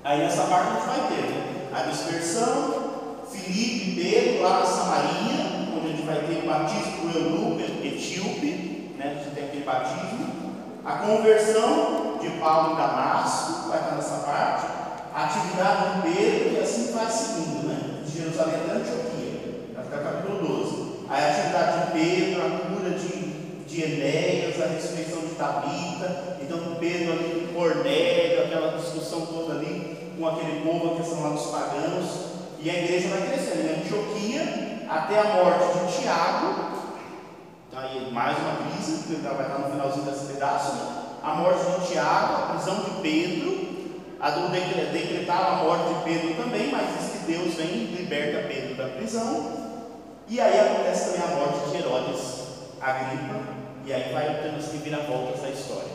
Aí nessa parte a gente vai ter né, a dispersão, Filipe Pedro lá na Samaria, onde a gente vai ter o batismo do eunuco etíope, né, a gente tem aquele batismo, a conversão de Paulo em Damasco, vai estar nessa parte, a atividade de Pedro, e assim vai seguindo, né, de Jerusalém até Antioquia, vai ficar capítulo 12. Aí a atividade de Pedro, de, Enéas, a ressurreição de Tabita, então Pedro ali com Cornélio, aquela discussão toda ali com aquele povo, a questão lá dos pagãos, e a igreja vai crescendo. Em Antioquia, até a morte de Tiago, tá aí mais uma crise, que vai estar no finalzinho desse pedaço, né? a morte de Tiago, a prisão de Pedro, a do decretar a morte de Pedro também, mas diz que Deus vem e liberta Pedro da prisão. E aí acontece também a morte de Herodes Agripa, e aí vai tendo as reviravoltas da história.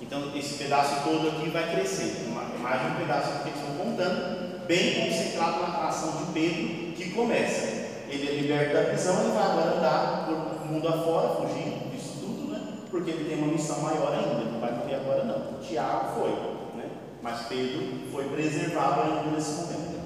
Então esse pedaço todo aqui vai crescendo, mais um pedaço que eles estão contando, bem concentrado na ação de Pedro, que começa. Ele é liberto da prisão, ele vai agora andar por mundo afora, fugindo disso tudo, né? Porque ele tem uma missão maior ainda, não vai morrer agora não. Tiago foi, né? Mas Pedro foi preservado ainda nesse momento.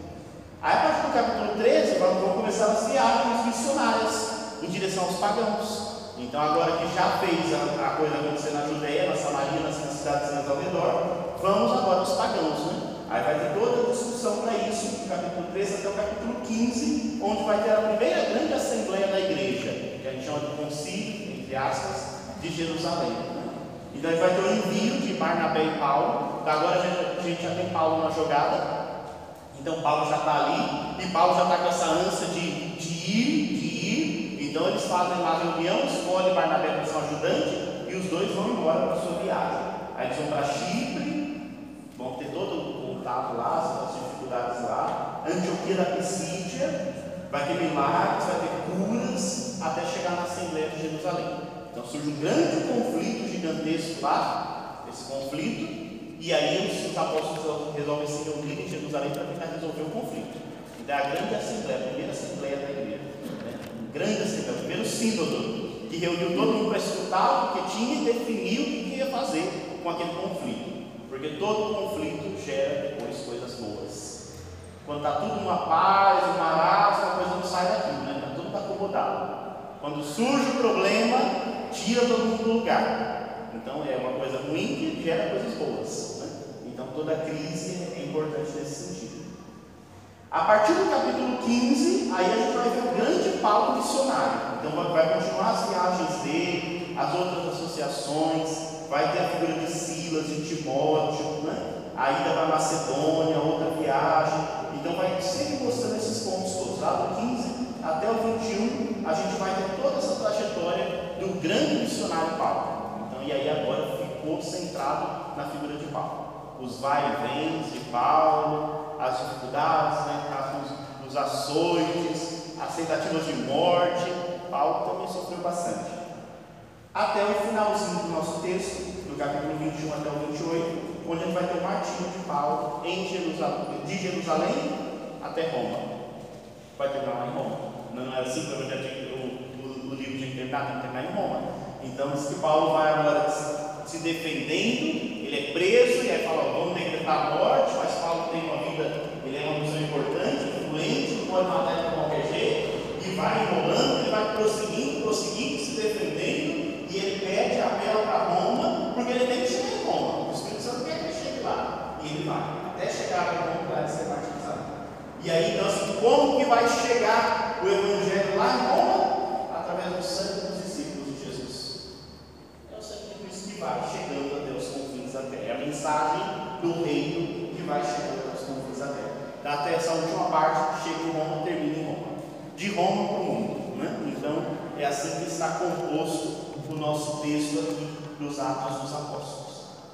Aí a partir do capítulo 13, vamos começar as viagens missionárias em direção aos pagãos. Então agora que já fez a, a coisa acontecer na Judéia, na Samaria, nas, nas cidades ao redor, vamos agora aos pagãos, né? Aí vai ter toda a discussão para isso, do capítulo 13 até o capítulo 15, onde vai ter a primeira grande assembleia da igreja, que a gente chama de concílio, entre aspas, de Jerusalém. Então aí vai ter o envio de Barnabé e Paulo. Então, agora a gente, já tem Paulo na jogada. Então Paulo já está ali, e Paulo já está com essa ânsia de, de ir. Então eles fazem uma reunião, escolhem Barnabé para ser um ajudante, e os dois vão embora para sua viagem. Aí eles vão para Chipre, vão ter todo contato lá, as dificuldades lá. Antioquia da Pisídia, vai ter milagres, vai ter curas, até chegar na Assembleia de Jerusalém. Então surge um grande conflito gigantesco lá, esse conflito, e aí os apóstolos resolvem se reunir em Jerusalém para tentar resolver o conflito. Então é a grande Assembleia, a primeira Assembleia da igreja. Grande Assembleia, o primeiro sínodo, que reuniu todo mundo para escutar o que tinha e definir o que ia fazer com aquele conflito. Porque todo conflito gera depois coisas boas. Quando está tudo numa paz, uma marasmo, a coisa não sai daquilo, né? Está tudo acomodado. Quando surge o problema, tira todo mundo do lugar. Então é uma coisa ruim que gera coisas boas. Né? Então toda crise é importante. A partir do capítulo 15, aí a gente vai ver o grande Paulo missionário. Então vai continuar as viagens dele, as outras associações, vai ter a figura de Silas, de Timóteo, né? a ida para Macedônia, outra viagem. Então vai sempre mostrando esses pontos todos. Lá do 15 até o 21, a gente vai ter toda essa trajetória do grande missionário Paulo. Então, e aí agora ficou centrado na figura de Paulo. Os vai e vens de Paulo, as dificuldades, né, os, açoites, as tentativas de morte. Paulo também sofreu bastante até o finalzinho do nosso texto, do capítulo 21 até o 28, onde a gente vai ter o martírio de Paulo em Jerusalém, de Jerusalém até Roma. Vai terminar lá em Roma. Não é assim que o, o, o livro tinha que terminar, tem que terminar em Roma. Então diz que Paulo vai agora se, defendendo, ele é preso, e aí fala, vamos decretar a morte, mas Paulo tem uma vida, ele é uma pessoa importante, influente, não pode matar de qualquer jeito, e vai enrolando, ele vai prosseguindo, prosseguindo, se defendendo, e ele pede, apela para Roma, porque ele tem que chegar em Roma. O Espírito Santo quer que ele chegue lá. E ele vai, até chegar a Roma para ser batizado. E aí, então, assim, como que vai chegar o Evangelho lá em Roma? Através do sangue dos discípulos de Jesus. É o sangue de Cristo que vai chegando até os confins da terra. É a mensagem do reino que vai chegando até os confins da terra. Até essa última parte, chega em Roma, termina em Roma. De Roma para o mundo. Né? Então, é assim que está composto o nosso texto aqui dos Atos dos Apóstolos.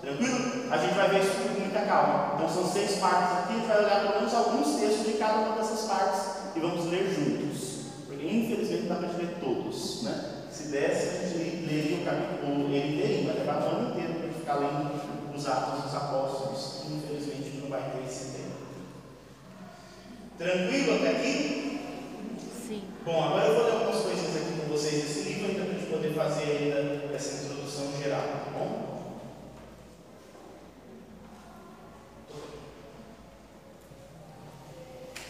Tranquilo? A gente vai ver isso com muita calma. Então são seis partes aqui, a gente vai olhar pelo menos alguns textos de cada uma dessas partes e vamos ler juntos. Porque infelizmente não dá para ler todos. Né? Se desse, a gente leria o capítulo, ele teria, vai levar o ano inteiro para ficar ficar lendo os Atos dos Apóstolos. Infelizmente não vai ter esse tempo. Tranquilo até aqui?
Sim.
Bom, agora eu vou ler algumas coisinhas aqui com vocês desse livro, ainda para a gente poder fazer ainda essa introdução geral, tá bom?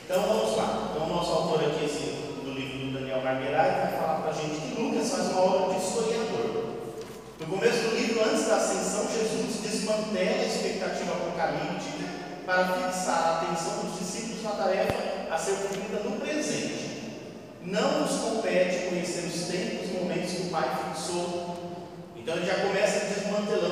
Então vamos lá. Então o nosso autor aqui esse, do livro do Daniel Marguerai vai falar para a gente que Lucas faz uma obra de historiador. No começo do livro, antes da ascensão, Desmantela a expectativa apocalíptica para fixar a atenção dos discípulos na tarefa a ser cumprida no presente. Não nos compete conhecer os tempos e momentos que o Pai fixou. Então ele já começa desmantelando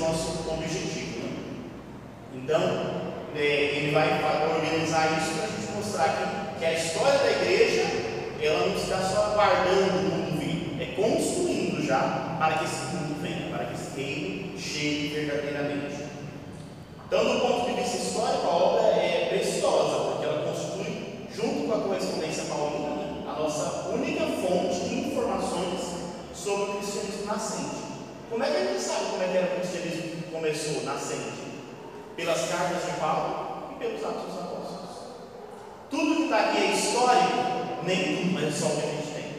nosso objetivo. Né? Então, é, ele vai organizar isso para a gente mostrar que, que a história da igreja ela não está só aguardando o mundo vir, é construindo já para que esse mundo venha, para que esse reino chegue verdadeiramente. Então, do ponto de vista histórico, a obra é preciosa, porque ela constitui, junto com a correspondência paulina, a nossa única fonte de informações sobre o cristianismo nascente. Como é que a gente sabe como é que era o cristianismo começou nascente? Pelas cartas de Paulo e pelos atos dos apóstolos. Tudo que está aqui é histórico, nem tudo, é só o que a gente tem.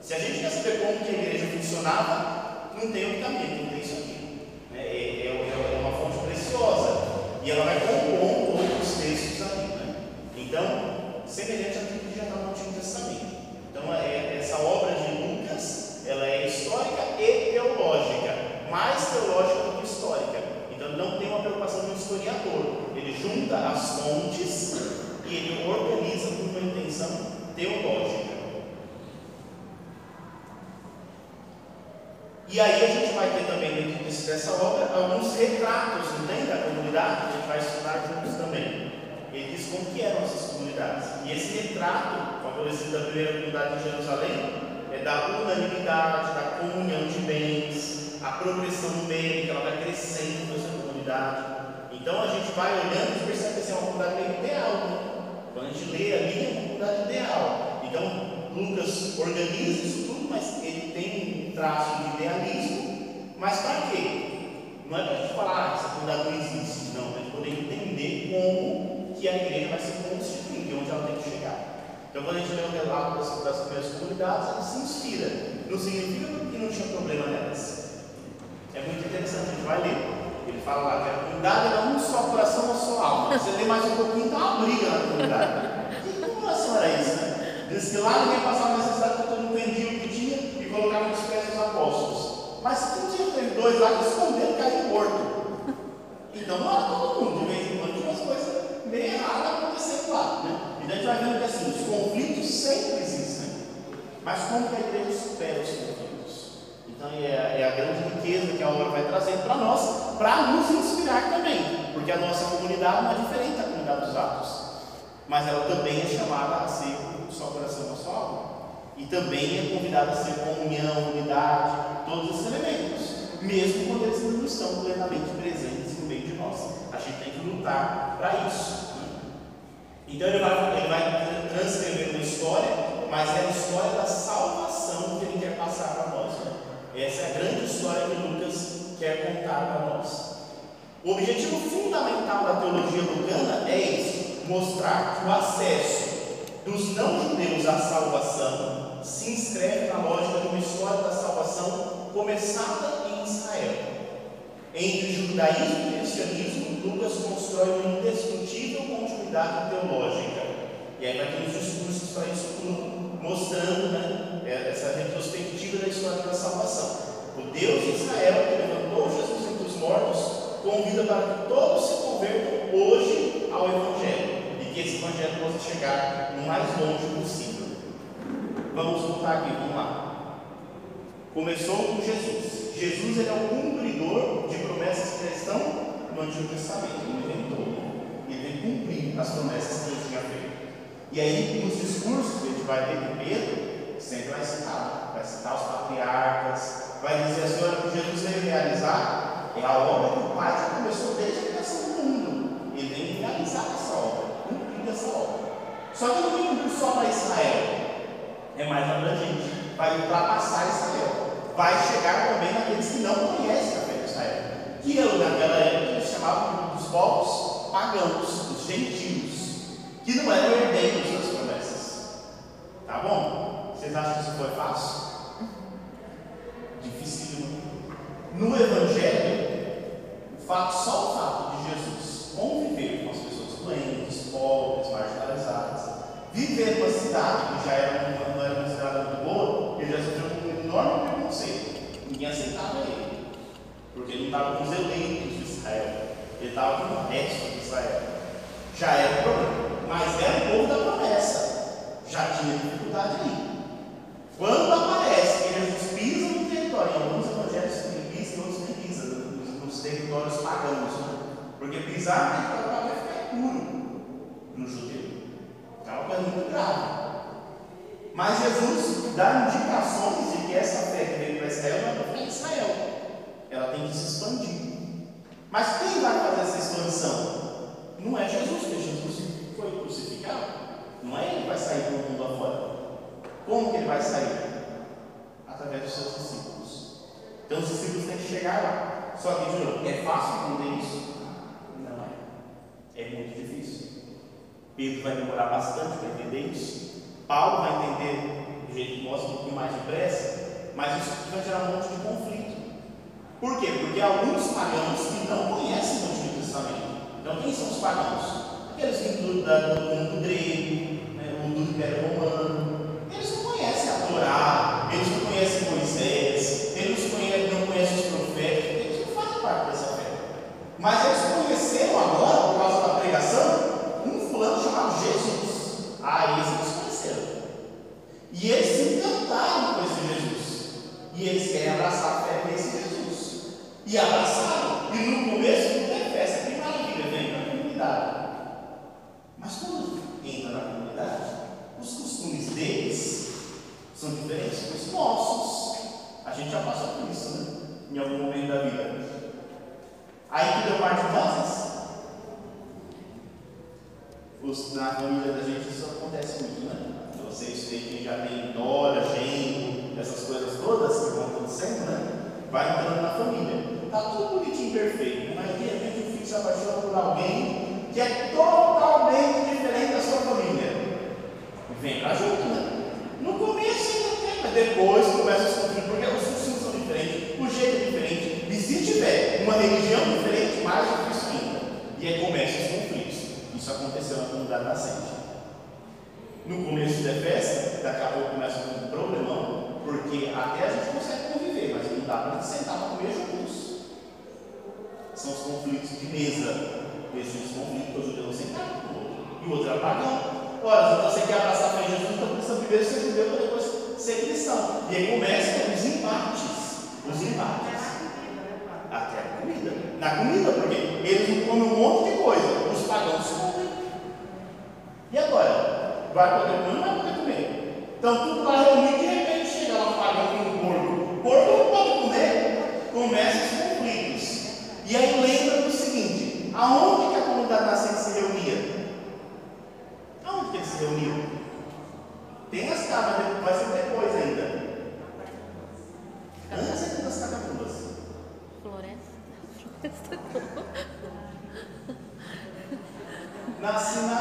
Se a gente quer saber como que a igreja funcionava, não tem outro caminho, não tem isso aqui. É, é, é, é uma fonte preciosa. E ela vai compondo outros textos ali. Né? Então, semelhante àquilo que já está no Antigo Testamento. Então, é, essa obra de Lucas ela é histórica e teológica, mais teológica do que histórica. Então não tem uma preocupação de um historiador. Ele junta as fontes e ele organiza com uma intenção teológica. E aí a gente vai ter também dentro dessa obra alguns retratos, tem? Da comunidade, a gente vai estudar juntos também. Ele diz como que eram essas comunidades. E esse retrato, favorecido da primeira comunidade de Jerusalém, é da unanimidade, da comunhão de bens, a progressão numérica, ela vai crescendo nessa comunidade. Então a gente vai olhando e percebe que assim, é uma comunidade quando a gente lê ali, é uma comunidade ideal. Então, Lucas organiza isso tudo, mas ele tem um traço de idealismo. Mas para quê? Não é para a gente falar, ah, essa comunidade não existe. Não, é para poder entender como que a igreja vai se constituir, onde ela tem que chegar. Então, quando a gente lê o relato das, das primeiras comunidades, ela se inspira. Não significa que não tinha problema nelas. É muito interessante, a gente vai ler. Ele fala lá que a comunidade era um só coração, uma só alma. Você lê mais um pouquinho, tá uma briga na comunidade. Que coração era isso, né? Diz que lá ninguém passava necessidade todo mundo vendia o que tinha e colocava nos pés dos apóstolos. Mas se tinha teve dois lá que esconderam caiu morto. Então não era todo mundo, de vez em quando tinha umas coisas meio erradas acontecendo lá. Né? Então a gente vai vendo que assim, os conflitos sempre existem. Mas como que a igreja supera os conflitos? Então é, é a grande riqueza que a obra vai trazendo para nós, para nos inspirar também. Porque a nossa comunidade não é diferente da comunidade dos atos. Mas ela também é chamada a ser só coração, uma só alma. E também é convidado a ser comunhão, unidade, todos esses elementos. Mesmo quando eles não estão plenamente presentes no meio de nós. A gente tem que lutar para isso. Então ele vai, ele vai transcrever uma história, mas é a história da salvação que ele quer passar para nós. Essa é a grande história que Lucas quer contar para nós. O objetivo fundamental da teologia lucana é esse: mostrar que o acesso dos não-judeus à salvação se inscreve na lógica de uma história da salvação começada em Israel. Entre judaísmo e cristianismo, Lucas constrói uma indiscutível continuidade teológica. E aí vai ter uns discursos para isso tudo, mostrando né, é, essa retrospectiva da história da salvação. O Deus de Israel, que levantou Jesus entre os mortos, convida para que todos se convertam hoje ao Evangelho que esse evangelho possa chegar o mais longe possível. Vamos voltar aqui, vamos lá. Começou com Jesus. Jesus ele é o cumpridor de promessas que estão no Antigo Testamento, ele inventou. Ele vem cumprir as promessas que. E aí, nos discursos que a gente vai ter de Pedro, sempre vai citar, vai citar os patriarcas, vai dizer a senhora que Jesus veio realizar é a obra que o Pai já começou desde a criação do mundo. Ele vem realizar essa obra essa obra. Só que não vem só para Israel, é mais abrangente, vai ultrapassar Israel, vai chegar também naqueles que não conhecem a fé de Israel, que eu, naquela época eles chamavam dos povos pagãos, os gentios, que não eram herdeiros das promessas. Tá bom? Vocês acham que isso foi fácil? Difícil. No Evangelho, o fato, só o fato de Jesus conviver com as pessoas doentes, pobres, marginalizadas. Viver numa cidade que já era uma, não era uma cidade muito boa, ele já sofreu um enorme preconceito. Ninguém aceitava ele. Porque ele não estava com os eleitos de Israel. Ele estava com o resto de Israel. Já era um problema. Mas era o povo da promessa. Já tinha dificuldade ali. Quando aparece que Jesus pisa no território, em alguns evangelhos ele pisa e outros nem pisa, nos, nos territórios pagãos. Né? Porque pisar no território pagão é ficar impuro no judeu. É uma coisa muito grave. Mas Jesus dá indicações de que essa fé que veio para Israel não é para Israel. Ela tem que se expandir. Mas quem vai fazer essa expansão? Não é Jesus, porque Jesus foi crucificado. Não é ele que vai sair para o mundo afora. Como que ele vai sair? Através dos seus discípulos. Então os discípulos têm que chegar lá. Só que, de é fácil entender isso? Não é. É muito difícil. Pedro vai demorar bastante para entender isso. Paulo vai entender do jeito que mostra um pouquinho mais depressa, mas isso vai gerar um monte de conflito. Por quê? Porque alguns pagãos que não conhecem o Antigo Testamento. Então, quem são os pagãos? Aqueles que do, da, do mundo grego, né, do Império Romano. nasce na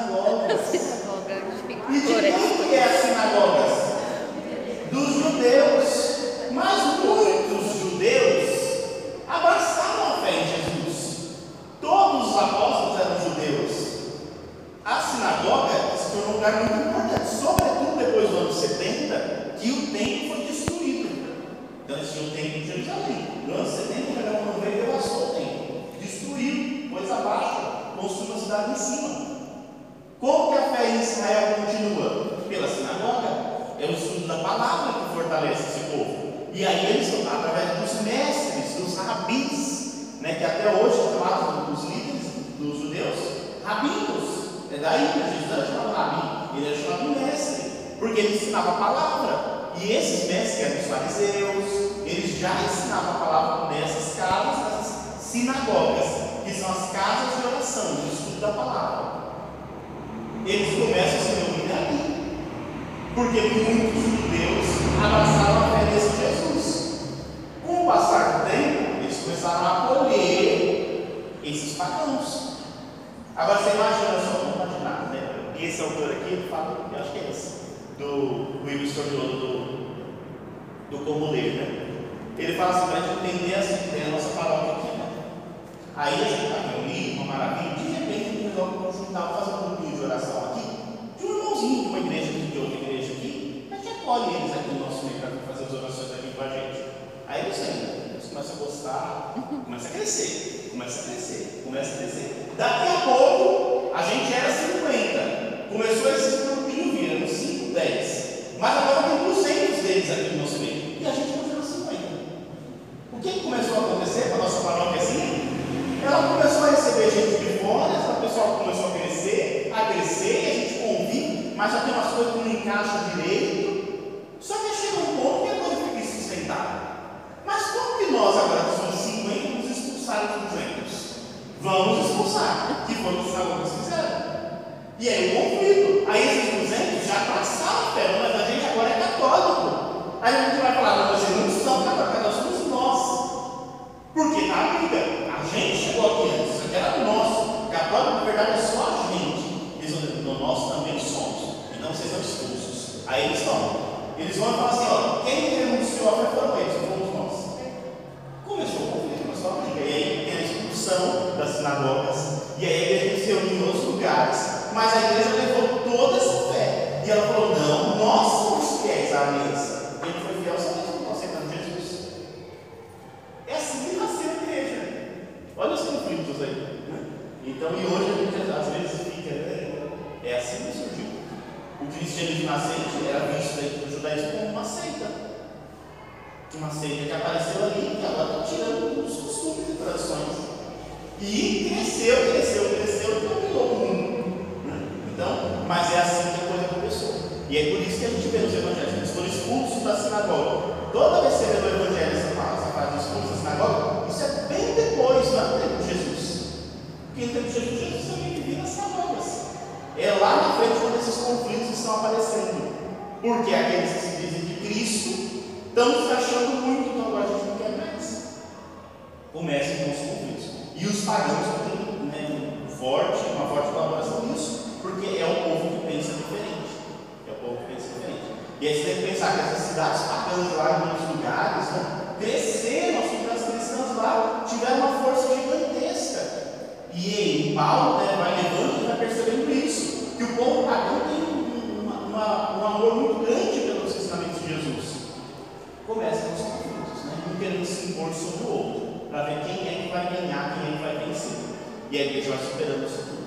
uma seita que apareceu ali, que agora está tirando os costumes e tradições. E cresceu, cresceu, cresceu e dominou o mundo. Né? Então, mas é assim que a coisa começou. E é por isso que a gente vê nos evangelhos, né? eles foram expulsos da sinagoga. Toda vez que você vê o evangelho essa frase, essa frase da sinagoga, isso é bem depois, não é no tempo de Jesus. Porque no tempo de Jesus, Jesus também vivia nas sinagogas. É lá na frente quando esses conflitos estão aparecendo. Porque aqueles que se achando muito, então agora a gente não quer mais. Começam com os conflitos. E os pagãos têm né, forte, uma forte colaboração nisso, porque é o povo que pensa diferente. É o povo que pensa diferente. E aí você tem que pensar que essas cidades pagãs lá em muitos lugares né, cresceram, as comunidades cristãs lá tiveram uma força gigantesca. E Paulo né, vai levando e vai percebendo isso, que o povo pagão tem uma, uma, um amor muito grande pelos ensinamentos de Jesus. Começa com os conflitos, né, um impor sobre o outro, para ver quem é que vai ganhar, quem é que vai vencer. E a igreja vai superando isso tudo.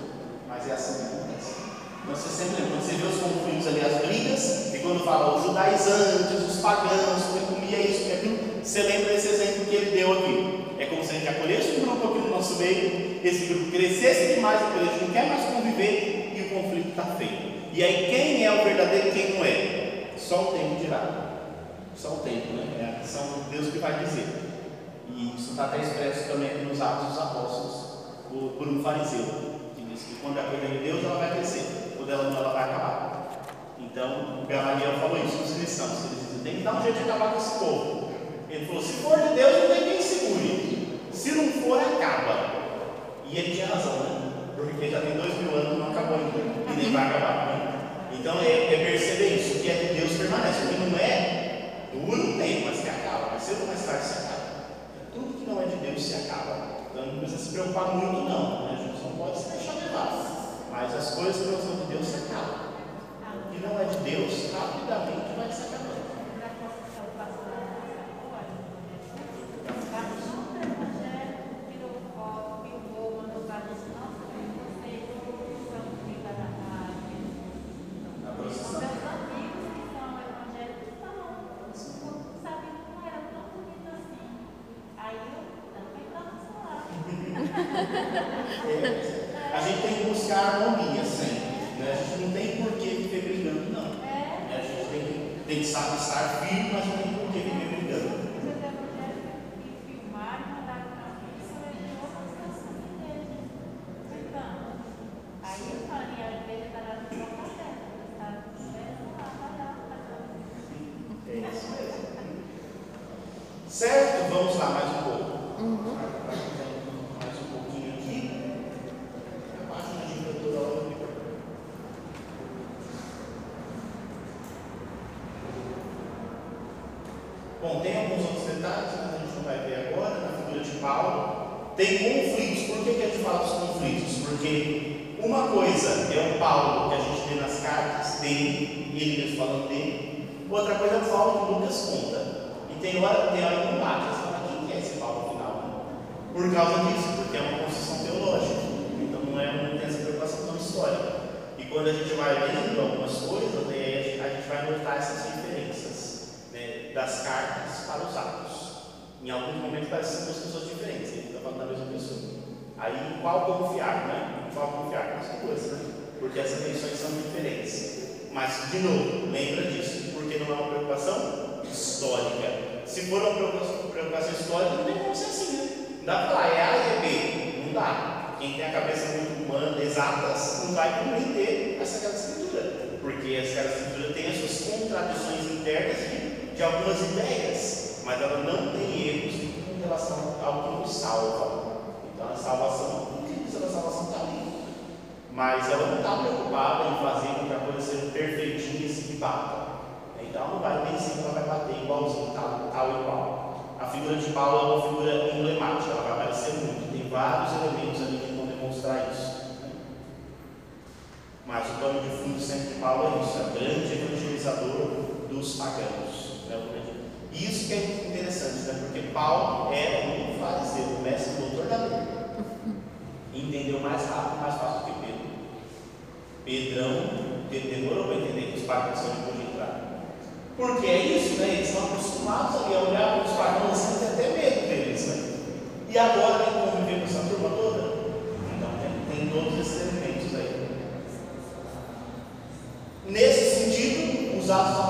Mas é assim que acontece. Então você sempre lembra, quando você vê os conflitos ali, as brigas, e quando fala os judaizantes, os pagãos, que comia isso, que aquilo, você lembra desse exemplo que ele deu aqui. É como se a gente acolhesse um grupo aqui no nosso meio, esse grupo crescesse demais, a gente não quer mais conviver e o conflito está feito. E aí quem é o verdadeiro e quem não é? Só o tempo dirá. Só o tempo, né? É a ação de Deus que vai dizer. E isso está até expresso também aqui nos Atos dos Apóstolos, por, por um fariseu, que diz que quando a coisa de Deus ela vai crescer, quando ela não, ela vai acabar. Então, o Gamaliel falou isso nos cristãos, ele disse, tem que dar um jeito de acabar com esse povo. Ele falou, se for de Deus, não tem quem segure. Se não for, acaba. E ele tinha razão, né? Porque já tem dois mil anos não acabou ainda. E nem vai acabar. Né? Então é, é, perceber isso, que é de Deus permanece. O que não é, dura um tempo, mas que acaba. Mas cedo ou mais tarde se acaba. Que não é de Deus se acaba. Então não precisa se preocupar muito, não. Né? A gente não pode se deixar levar. Mas as coisas que não são de Deus se acabam. Entendeu mais rápido, mais fácil do que Pedro. Pedrão demorou para entender que os pagãos são depois de entrar. Porque é isso, né? Eles estão acostumados a olhar para os pagãos assim, tem até medo deles, né? E agora tem que conviver com essa turma toda? Então tem, tem todos esses elementos aí. Nesse sentido, os atos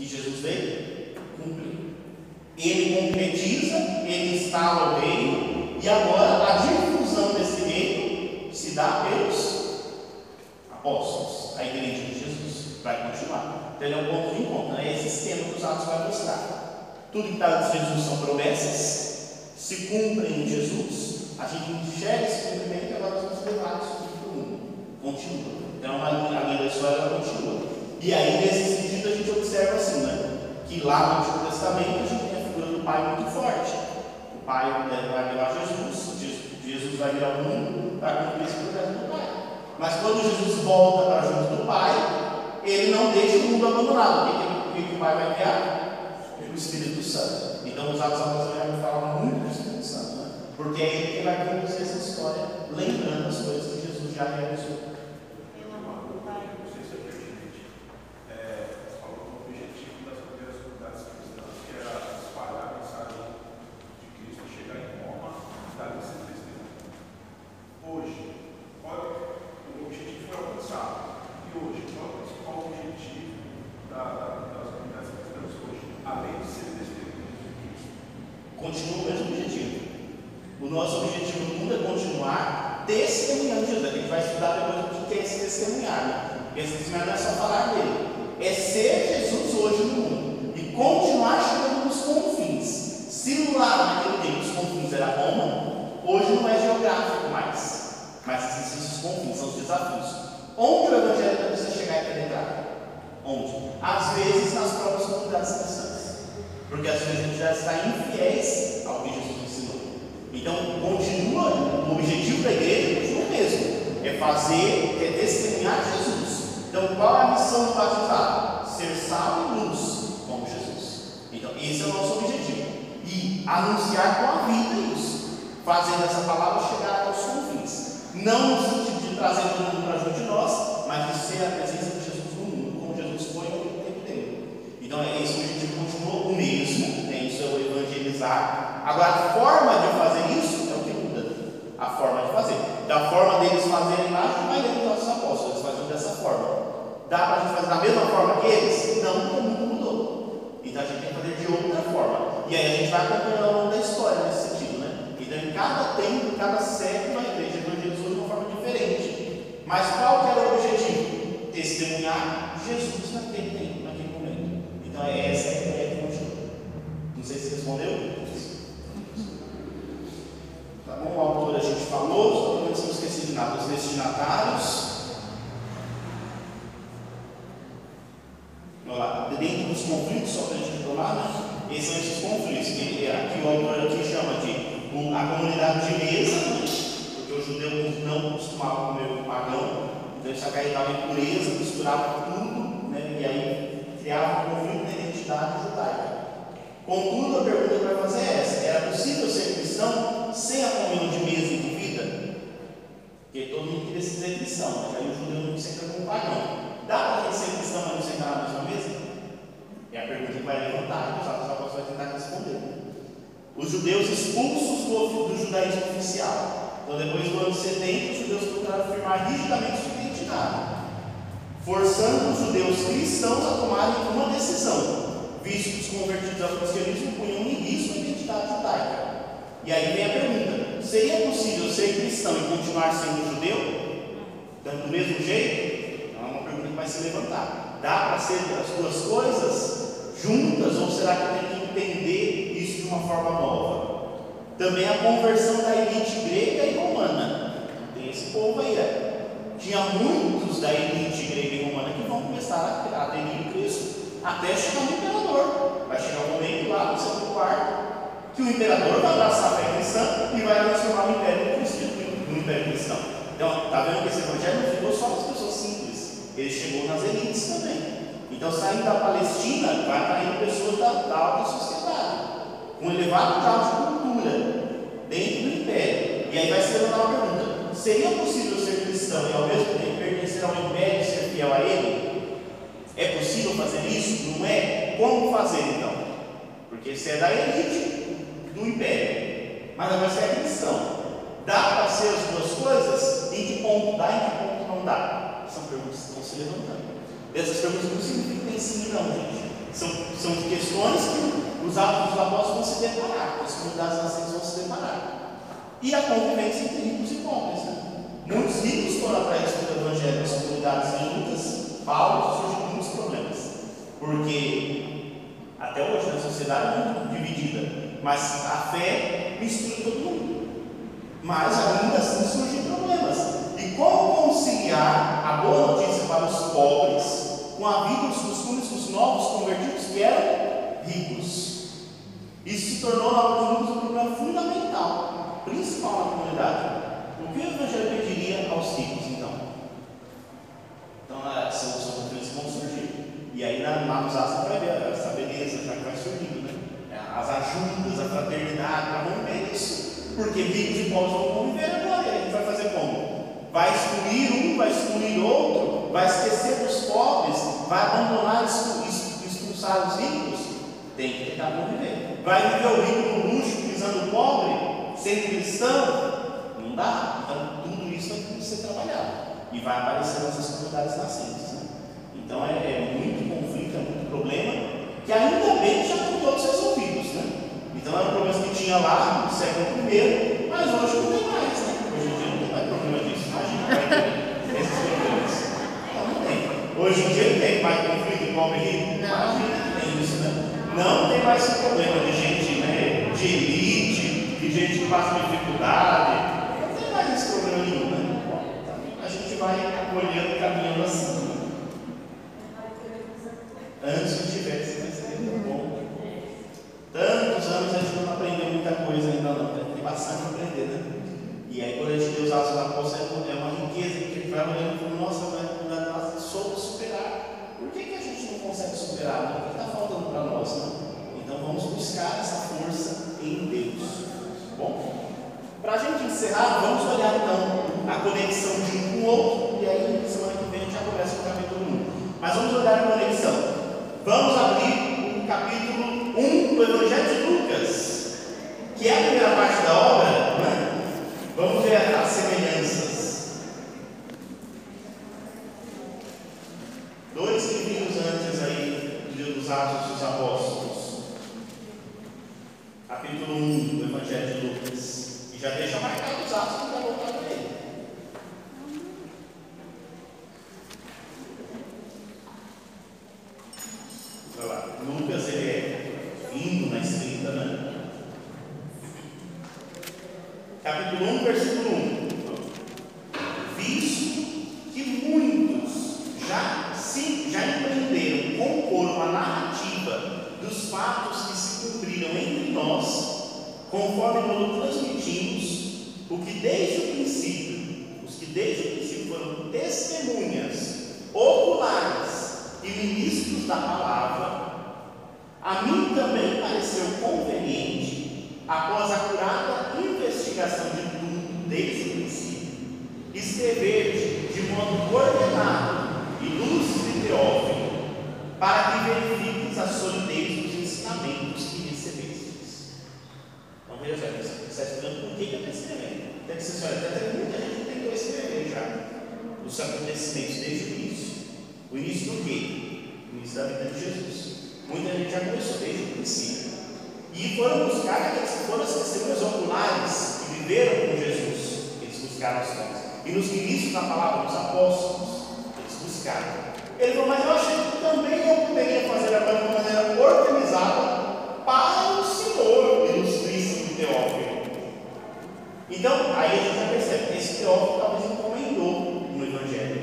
que Jesus veio cumprir. Ele concretiza, ele instala o reino, e agora a difusão desse reino se dá pelos apóstolos. A igreja de Jesus vai continuar. Então ele é um ponto de encontro, né? é esse sistema que os Atos vai mostrar. Tudo que está de Jesus são promessas, se cumprem em Jesus, a gente enxerga esse cumprimento e agora somos levados para o mundo. Continua. Então a linha da história continua. E aí, nesse sentido, a gente observa assim, né? que lá no Antigo Testamento a gente tem a figura do Pai muito forte. O Pai né, vai levar Jesus, Jesus vai vir ao mundo para cumprir esse projeto do Pai. Mas quando Jesus volta para junto do Pai, ele não deixa o mundo abandonado. O que, o Pai vai criar? O Espírito Santo. Então, os atos apostolíticos falam muito do Espírito Santo, né? porque é ele que vai conduzir essa história, lembrando as coisas que Jesus já realizou. Mas qual que era o objetivo? Testemunhar Jesus naquele tempo, naquele momento. Então é essa a ideia do Não sei se respondeu. Tá bom? O autor a gente falou, antes não esqueci de nada, os destinatários. Olha lá, dentro dos conflitos, só para a gente né? esses são esses conflitos que, é que o autor aqui chama de a comunidade de mesa misturava tudo, né? e aí criava um conflito na identidade judaica. Contudo, a pergunta que vai fazer é essa: era possível ser cristão sem a comunhão de mesa e de vida? Porque todo mundo queria ser cristão, mas aí o judeu não senta como pagão. Dá para ser cristão, mas não sentar na mesma mesa? É a pergunta que vai levantar e os apóstolos vão tentar responder. Os judeus expulsos do, do judaísmo oficial. Então, depois do ano 70, os judeus procuraram afirmar rigidamente sua identidade, forçando os judeus cristãos a tomarem uma decisão, visto que os convertidos ao cristianismo punham em risco a identidade judaica. E aí vem a pergunta: seria possível ser cristão e continuar sendo judeu? Do mesmo jeito? Então, é uma pergunta que vai se levantar. Dá para ser as duas coisas juntas ou será que tem que entender isso de uma forma nova? Também a conversão da elite grega e romana. Tem esse povo aí, é. Tinha muitos da elite grega e romana que vão começar a aderir Cristo, até chegar no imperador. Vai chegar um momento lá no século quarto que o imperador vai abraçar a fé cristã e vai transformar o império cristão no império cristão. Então, está vendo que esse evangelho não ficou só nas pessoas simples, ele chegou nas elites também. Então, saindo da Palestina, vai caindo pessoas da, da alta sociedade, com um elevado grau de cultura dentro do império. E aí vai se levantar uma pergunta: seria possível cristão e ao mesmo tempo pertencer ao império e ser fiel a ele? É possível fazer isso? Não é? Como fazer então? Porque você é da elite do império, mas agora você é cristão. Dá para ser as duas coisas? Em que ponto dá, em que ponto não dá? São perguntas que estão se levantando. Essas perguntas não significam sim, não, gente. São, são questões que os atos dos apóstolos vão se deparar, as comunidades nascentes vão se deparar. E a convivência entre ricos e pobres. Né? Muitos ricos foram atrás do Evangelho nas comunidades juntas, Paulo surgiu muitos problemas. Porque até hoje a sociedade é muito dividida, mas a fé mistura todo mundo. Mas ainda assim surgem problemas. E como conciliar a boa notícia para os pobres com a vida dos costumes dos novos convertidos que eram ricos? Isso se tornou na de um problema fundamental, principal na comunidade. O que o Evangelho pediria aos ricos, então? Então, é, são, são conflitos que vão surgir. E aí, na, Atos, vai ver essa beleza já que vai surgindo, né? As ajudas, a fraternidade, para romper isso. Porque ricos e pobres vão conviver agora. E a gente vai fazer como? Vai excluir um, vai excluir outro, vai esquecer dos pobres, vai abandonar, expulsar os ricos. Tem que tentar conviver. Vai viver o rico no luxo, pisando o pobre, sendo cristão? Não dá. Então, tudo isso vai ter que ser trabalhado. E vai aparecer nessas comunidades nascentes. Né? Então, é, é, muito conflito, é muito problema, que ainda bem que já estão todos resolvidos. Né? Então, era um problema que tinha lá no século I, mas hoje não tem mais. Né? Hoje em dia não tem mais problema disso. Imagina vai ter esses problemas. Então, não tem. Hoje em dia não tem mais conflito pobre e rico. Imagina que tem isso. Né? Não tem mais esse problema de gente né, de elite, de gente que passa dificuldade. Tem esse problema nenhum. Né? A gente vai olhando e caminhando assim. Né? Antes tivesse, mas seria tão bom. Tantos anos a gente não aprendeu muita coisa ainda não. Tem bastante para aprender, né? E aí quando a gente vê os atos da é uma riqueza que a gente vai olhando e fala, nossa, vai soube superar. Por que, que a gente não consegue superar? Né? O que está faltando para nós? Né? Então vamos buscar essa força em Deus. Bom, para a gente encerrar, vamos olhar então a conexão de um com o outro, e aí semana que vem a gente já começa com o capítulo 1. Mas vamos olhar a conexão. Vamos abrir o capítulo 1 do Evangelho de Lucas, que é a primeira parte da obra. Né? Vamos ver as semelhanças. Dois livros antes aí dos Atos dos Apóstolos. Capítulo 1 do Evangelho de Lucas já deixa marcar os atos que está voltando nele. Olha lá, Lucas ele é vindo na escrita, né? Capítulo 1, versículo 1. Visto que muitos já, sim, já empreenderam compor uma narrativa dos fatos que se cumpriram entre nós, conforme quando transmitimos o que desde o princípio, os que desde o princípio foram testemunhas oculares e ministros da palavra, a mim também pareceu conveniente, após a curada investigação de tudo desde o princípio, escrever de modo ordenado e lúcido e teófilo, para que verifiques a solidez dos ensinamentos que recebestes. Então veja só, você está estudando por que eu estou olha, até muita gente tentou escrever já os acontecimentos desde o início. O início do quê? O início da vida de Jesus. Muita gente já começou desde o princípio. E foram buscar aqueles que foram as testemunhas oculares que viveram com Jesus. Eles buscaram as coisas. E nos inícios da palavra dos apóstolos, eles buscaram. Ele falou, mas eu achei que também eu poderia fazer agora de uma maneira organizada para Então, aí a gente já percebe que esse Teófilo talvez encomendou no Evangelho.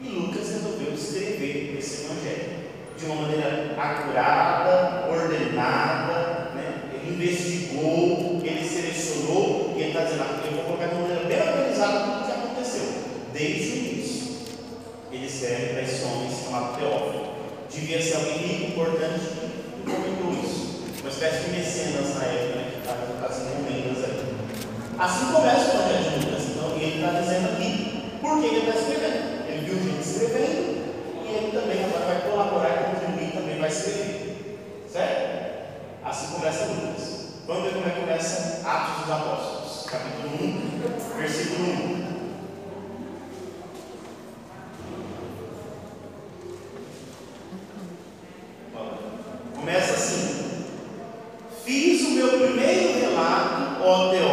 E Lucas resolveu escrever esse Evangelho de uma maneira acurada, ordenada, né? ele investigou, ele selecionou, e ele está dizendo, eu vou colocar de uma maneira bem organizada tudo o que aconteceu, desde o início. Ele escreve para esse homem chamado Teófilo. Devia ser alguém rico, importante, e comentou isso. Uma espécie de mecenas na época, né, que estava fazendo encomendas. Assim começa o Evangelho de Lucas. Então, e ele está dizendo aqui por que ele está escrevendo. Ele viu gente escrevendo, e ele também agora vai colaborar contribuir, também vai escrever. Certo? Assim começa Lucas. Vamos ver como é que começa Atos dos Apóstolos, capítulo 1, versículo 1. Começa assim: Fiz o meu primeiro relato, ó Teófilo,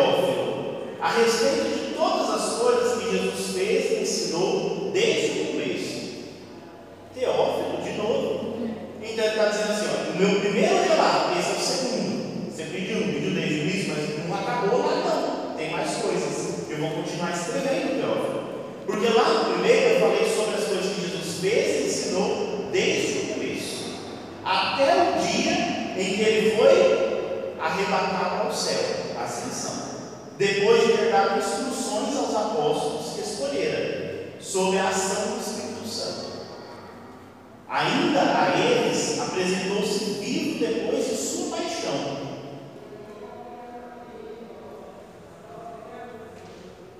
respeito de todas as coisas que Jesus fez e ensinou desde o começo. Teófilo, de novo. Então ele está dizendo assim: ó, o meu primeiro relato, esse é o segundo. Você pediu, pediu desde o início, mas não acabou lá, não. Tem mais coisas. Eu vou continuar escrevendo, Teófilo. Porque lá no primeiro eu falei sobre as coisas que Jesus fez e ensinou desde o começo, até o dia em que ele foi arrebatado ao céu, a ascensão, depois de ter dado instruções aos apóstolos que escolheram, sob a ação do Espírito Santo. Ainda a eles apresentou-se vivo depois de sua paixão.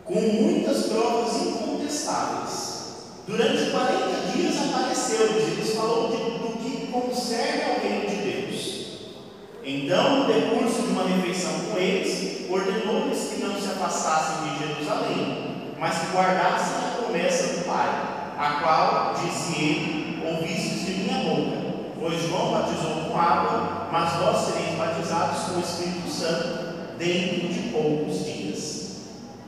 Com muitas provas incontestáveis. Durante 40 dias apareceu-lhes e lhes falou de, do que concerne ao reino de Deus. Então, no decurso de uma refeição com eles, ordenou-lhes que não se afastassem de Jerusalém, mas que guardassem a promessa do Pai, a qual, disse ele, ouvistes de minha boca. Pois João batizou com água, mas vós sereis batizados com o Espírito Santo dentro de poucos dias.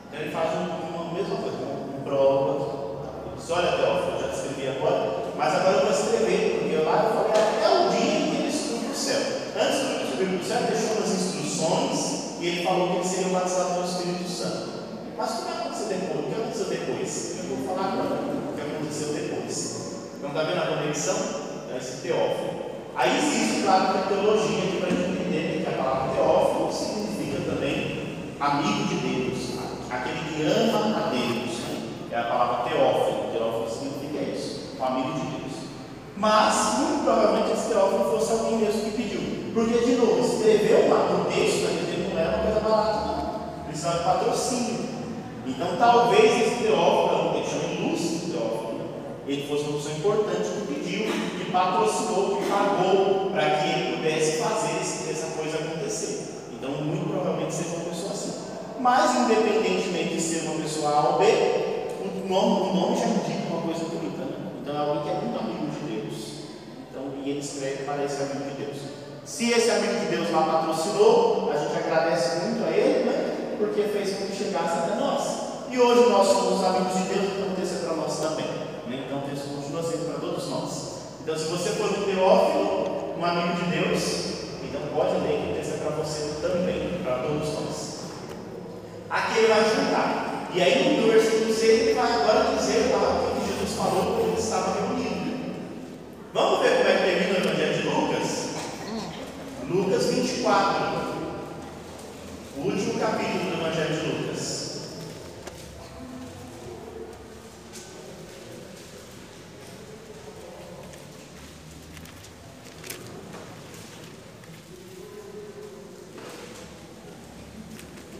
Então ele faz uma, mesma coisa, uma prova. Ele diz, olha Teófilo, já escrevi agora, mas agora eu vou escrever, porque lá eu falei até o dia que ele subiu para o céu. Antes de ele subir para o céu, deixou umas instruções e ele falou que eles seriam batizados pelo Espírito Santo. Mas o que vai acontecer depois? O que aconteceu depois? Eu vou falar agora o que aconteceu depois. Então está vendo a conexão? É esse teófilo. Aí existe, claro, que a teologia para a gente entender que a palavra teófilo significa também amigo de Deus, aquele que ama a Deus. Né? É a palavra teófilo. Teófilo significa isso, um amigo de Deus. Mas, muito provavelmente, esse teófilo fosse alguém mesmo que pediu. Porque, de novo, escrever um texto naquele tempo não era uma coisa barata, não. Precisava de patrocínio. Então, talvez esse teófilo, que chama ilustre teófilo, ele fosse uma pessoa importante que pediu, que patrocinou, que pagou para que ele pudesse fazer essa coisa acontecer. Então, muito provavelmente seja uma pessoa assim. Mas, independentemente de ser uma pessoa A ou B, o nome, o nome já indica uma coisa bonita, né? Então, é alguém que é muito amigo de Deus. Então, e ele escreve para esse amigo de Deus. Se esse amigo de Deus lá patrocinou, a gente agradece muito a ele, né? Porque fez com que chegasse até nós. E hoje nós somos amigos de Deus, então que ser para nós também. Né? Então, Deus continua sendo para todos nós. Então, se você for um teófilo, um amigo de Deus, então pode ler que esse é para você também, para todos nós. Aqui ele vai juntar. E aí no versículo 6 ele vai agora dizer lá o que Jesus falou quando ele estava reunido. Vamos ver como é que termina o Evangelho de Lucas? Lucas 24. Último capítulo do Evangelho de Lucas.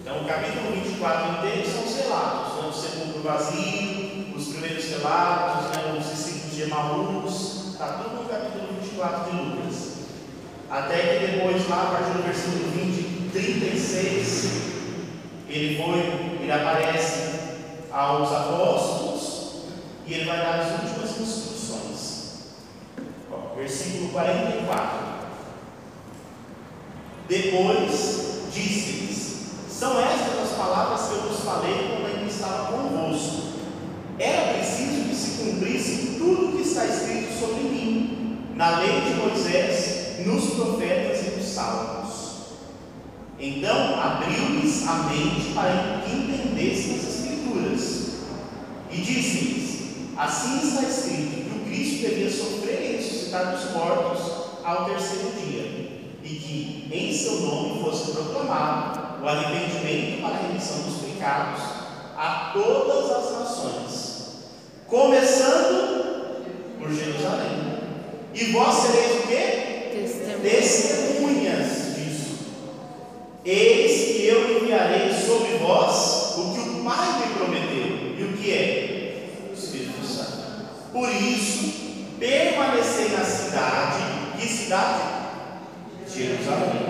Então, o capítulo 24 inteiro são os relatos, né? o sepulcro vazio, os primeiros relatos, né? os discípulos de Emaús, está tudo no capítulo 24 de Lucas. Até que depois, lá a partir do versículo 20, 36, ele foi, ele aparece aos apóstolos e ele vai dar as últimas instruções. Ó, versículo 44. Depois disse-lhes: São estas as palavras que eu vos falei quando ainda estava convosco. Era preciso que se cumprisse tudo o que está escrito sobre mim, na lei de Moisés nos profetas e nos salmos. Então abriu-lhes a mente para que entendessem as Escrituras. E disse-lhes: Assim está escrito que o Cristo devia sofrer e ressuscitar dos mortos ao terceiro dia, e que em seu nome fosse proclamado o arrependimento para a remissão dos pecados a todas as nações, começando por Jerusalém. E vós sereis o quê? testemunhas. Eis que eu enviarei sobre vós o que o Pai me prometeu. E o que é? O Espírito Santo. Por isso, permanecei na cidade. Que cidade? Jerusalém.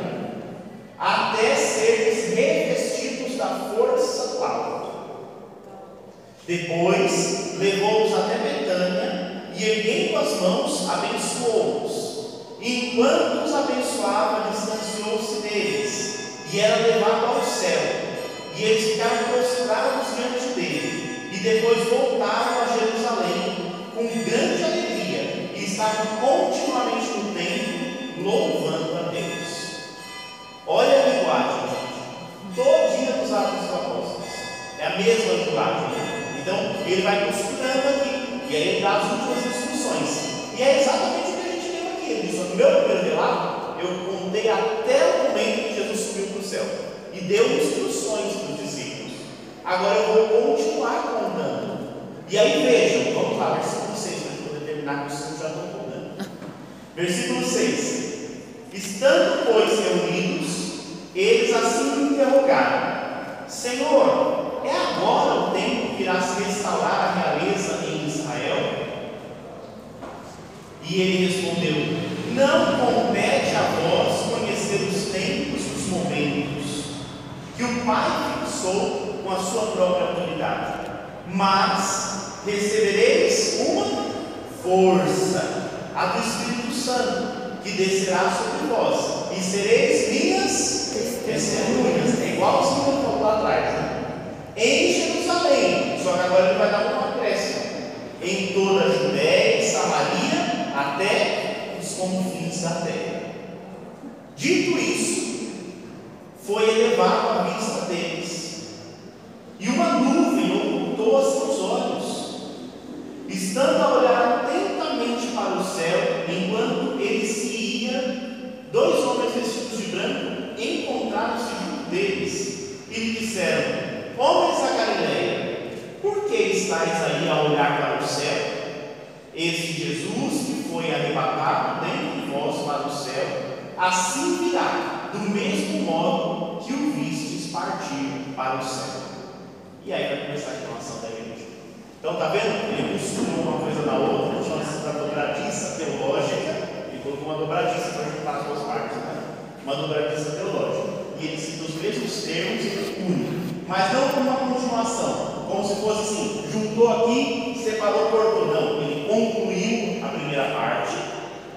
Até seres revestidos da força do alto. Depois levou-os até Betânia e, erguendo as mãos, abençoou-os. Enquanto os abençoava, distanciou-se deles e era levado ao céu. E eles ficaram prostrados diante dele. E depois voltaram a Jerusalém com grande alegria e estavam continuamente no templo louvando a Deus. Olha a linguagem, gente. Todinha dos Atos dos Apóstolos. É a mesma linguagem. Né? Então, ele vai costurando aqui. E aí ele dá as últimas instruções. E é exatamente ele diz: no meu primeiro relato, eu contei até o momento que Jesus subiu para o céu e deu instruções para os discípulos. Agora eu vou continuar contando. E aí vejam, vamos lá, versículo 6, para poder terminar com isso, já estou contando. Versículo 6: Estando, pois, reunidos, eles assim interrogaram: Senhor, é agora o tempo que irá se restaurar a realeza em Israel? E ele respondeu: Não compete a vós conhecer os tempos e os momentos que o Pai fixou com a sua própria autoridade, mas recebereis uma força, a do Espírito Santo, que descerá sobre vós, e sereis minhas testemunhas. É igual o que falou lá atrás, né? Em Jerusalém, só que agora ele vai dar uma acréscimo. Em toda a Judéia e Samaria até os confins da terra. Dito isso, foi elevado à vista deles, ocultou a seus olhos, estando a olhar atentamente para o céu, enquanto ele se ia, dois homens vestidos de branco encontraram-se junto deles e lhe disseram: Homens da Galileia, por que estáis aí a olhar para o céu? Esse Jesus que foi arrebatado dentro de vós para o céu, assim virá, do mesmo modo que o vistes partir para o céu. E aí vai começar a informação da igreja. Então, está vendo? Ele costumou uma coisa na outra, tinha essa dobradiça teológica, e colocou uma dobradiça para juntar as duas partes, né? uma dobradiça teológica. E ele cita os mesmos termos e une, mas não como uma continuação, como se fosse assim: juntou aqui, separou, cortou. Não, ele concluiu a primeira parte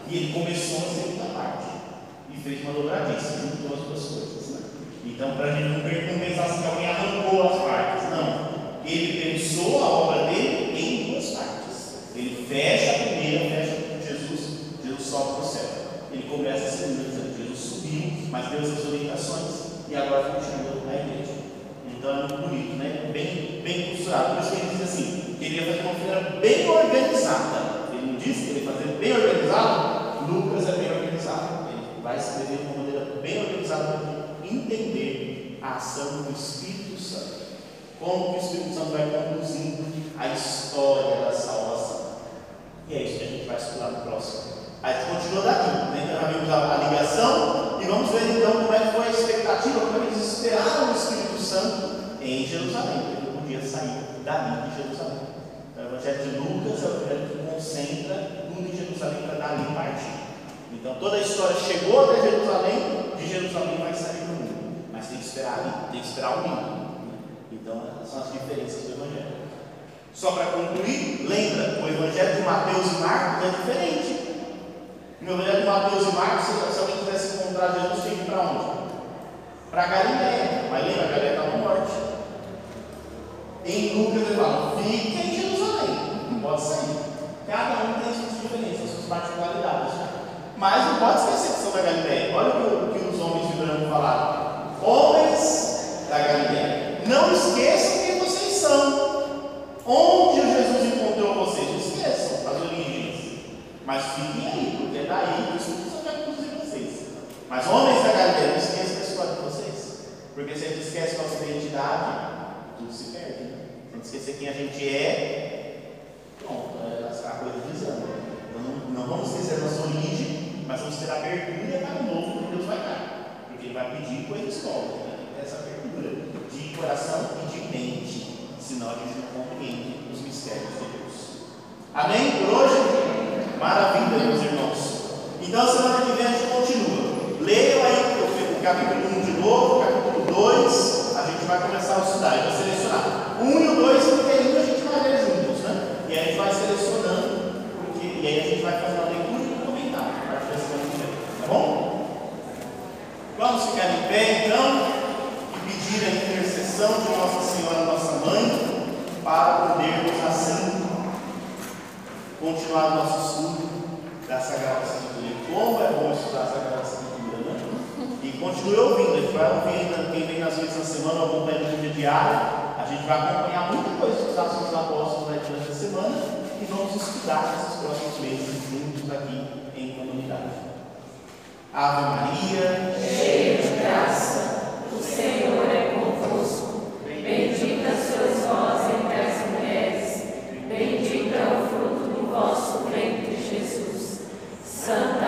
e ele começou a segunda parte e fez uma dobradiça, juntou as duas coisas. Né? Então, para a gente não pensar assim que alguém arrancou as partes, não. Ele pensou a obra dele em duas partes. Ele fecha a primeira, fecha com Jesus, Jesus sobe para o céu. Ele começa a segunda, dizendo Jesus subiu, mas deu as orientações e agora continua na igreja. Então é muito bonito, né? Bem, bem costurado. Por isso que ele diz assim: ele ia fazer uma feira bem organizada. Ele não disse que ele ia fazer bem organizado. Lucas é bem organizado. Ele vai escrever de uma maneira bem organizada para entender a ação do Espírito. Como que o Espírito Santo vai conduzindo a história da salvação. E é isso que a gente vai estudar no próximo. A gente continua daqui, né? já vimos a, ligação e vamos ver então como é que foi a expectativa, como é eles esperaram o Espírito Santo em Jerusalém. Ele não podia sair dali de Jerusalém. Então, o Evangelho de Lucas é o Evangelho que concentra tudo em Jerusalém para dali partir. Então toda a história chegou até Jerusalém, de Jerusalém vai sair para o mundo. Mas tem que esperar ali, tem que esperar o mundo. Então essas são as diferenças do Evangelho. Só para concluir, lembra, o Evangelho de Mateus e Marcos é diferente. No Evangelho de Mateus e Marcos, se alguém quisesse encontrar Jesus, tinha que para onde? Para Galiléia. Mas lembra, Galiléia está no norte. Em Lucas ele fala, fique em Jerusalém. Não pode sair. Cada um tem suas diferenças, suas particularidades. Mas não pode esquecer que são da Galiléia. Olha o que os homens de branco falaram. Homens da Galiléia, não esqueçam quem vocês são. Onde Jesus encontrou vocês? Não esqueçam as origens. Mas fiquem aí, porque é daí que o Espírito Santo vai conduzir vocês. Mas homens da Galiléia, não esqueçam da história de vocês. Porque se a gente esquece nossa identidade, tudo se perde. Né? Se a gente esquecer quem a gente é, pronto, é a coisa desanda. Então não, não vamos esquecer nossa origem, mas vamos ter abertura para o novo que Deus vai dar. Porque Ele vai pedir coisas novas. Né? Essa abertura de coração e de mente. Senão a gente não compreende os mistérios de Deus. Amém? Por hoje? Maravilha, meus irmãos. Então, semana que vem a gente continua. Leiam aí o capítulo 1 de novo, capítulo 2. A gente vai começar a estudar. Eu vou selecionar. 1 um e o 2, porque ainda a gente vai ler juntos, né? E aí a gente vai selecionando, porque, e aí a gente vai fazer uma leitura e um comentário a partir da semana que vem. Tá bom? Vamos ficar em pé então e pedir a intercessão de Nossa Senhora, nossa mãe, para podermos assim continuar nosso estudo da Sagrada Escritura. Como é bom estudar a Sagrada Escritura, né? E continue ouvindo, a gente vai ouvir quem vem nas vezes na semana, acompanha dia diário. A gente vai acompanhar muita coisa dos dos Apóstolos né, durante a semana e vamos estudar nesses próximos meses juntos aqui em comunidade. Ave Maria,
cheia de graça, o Senhor Santa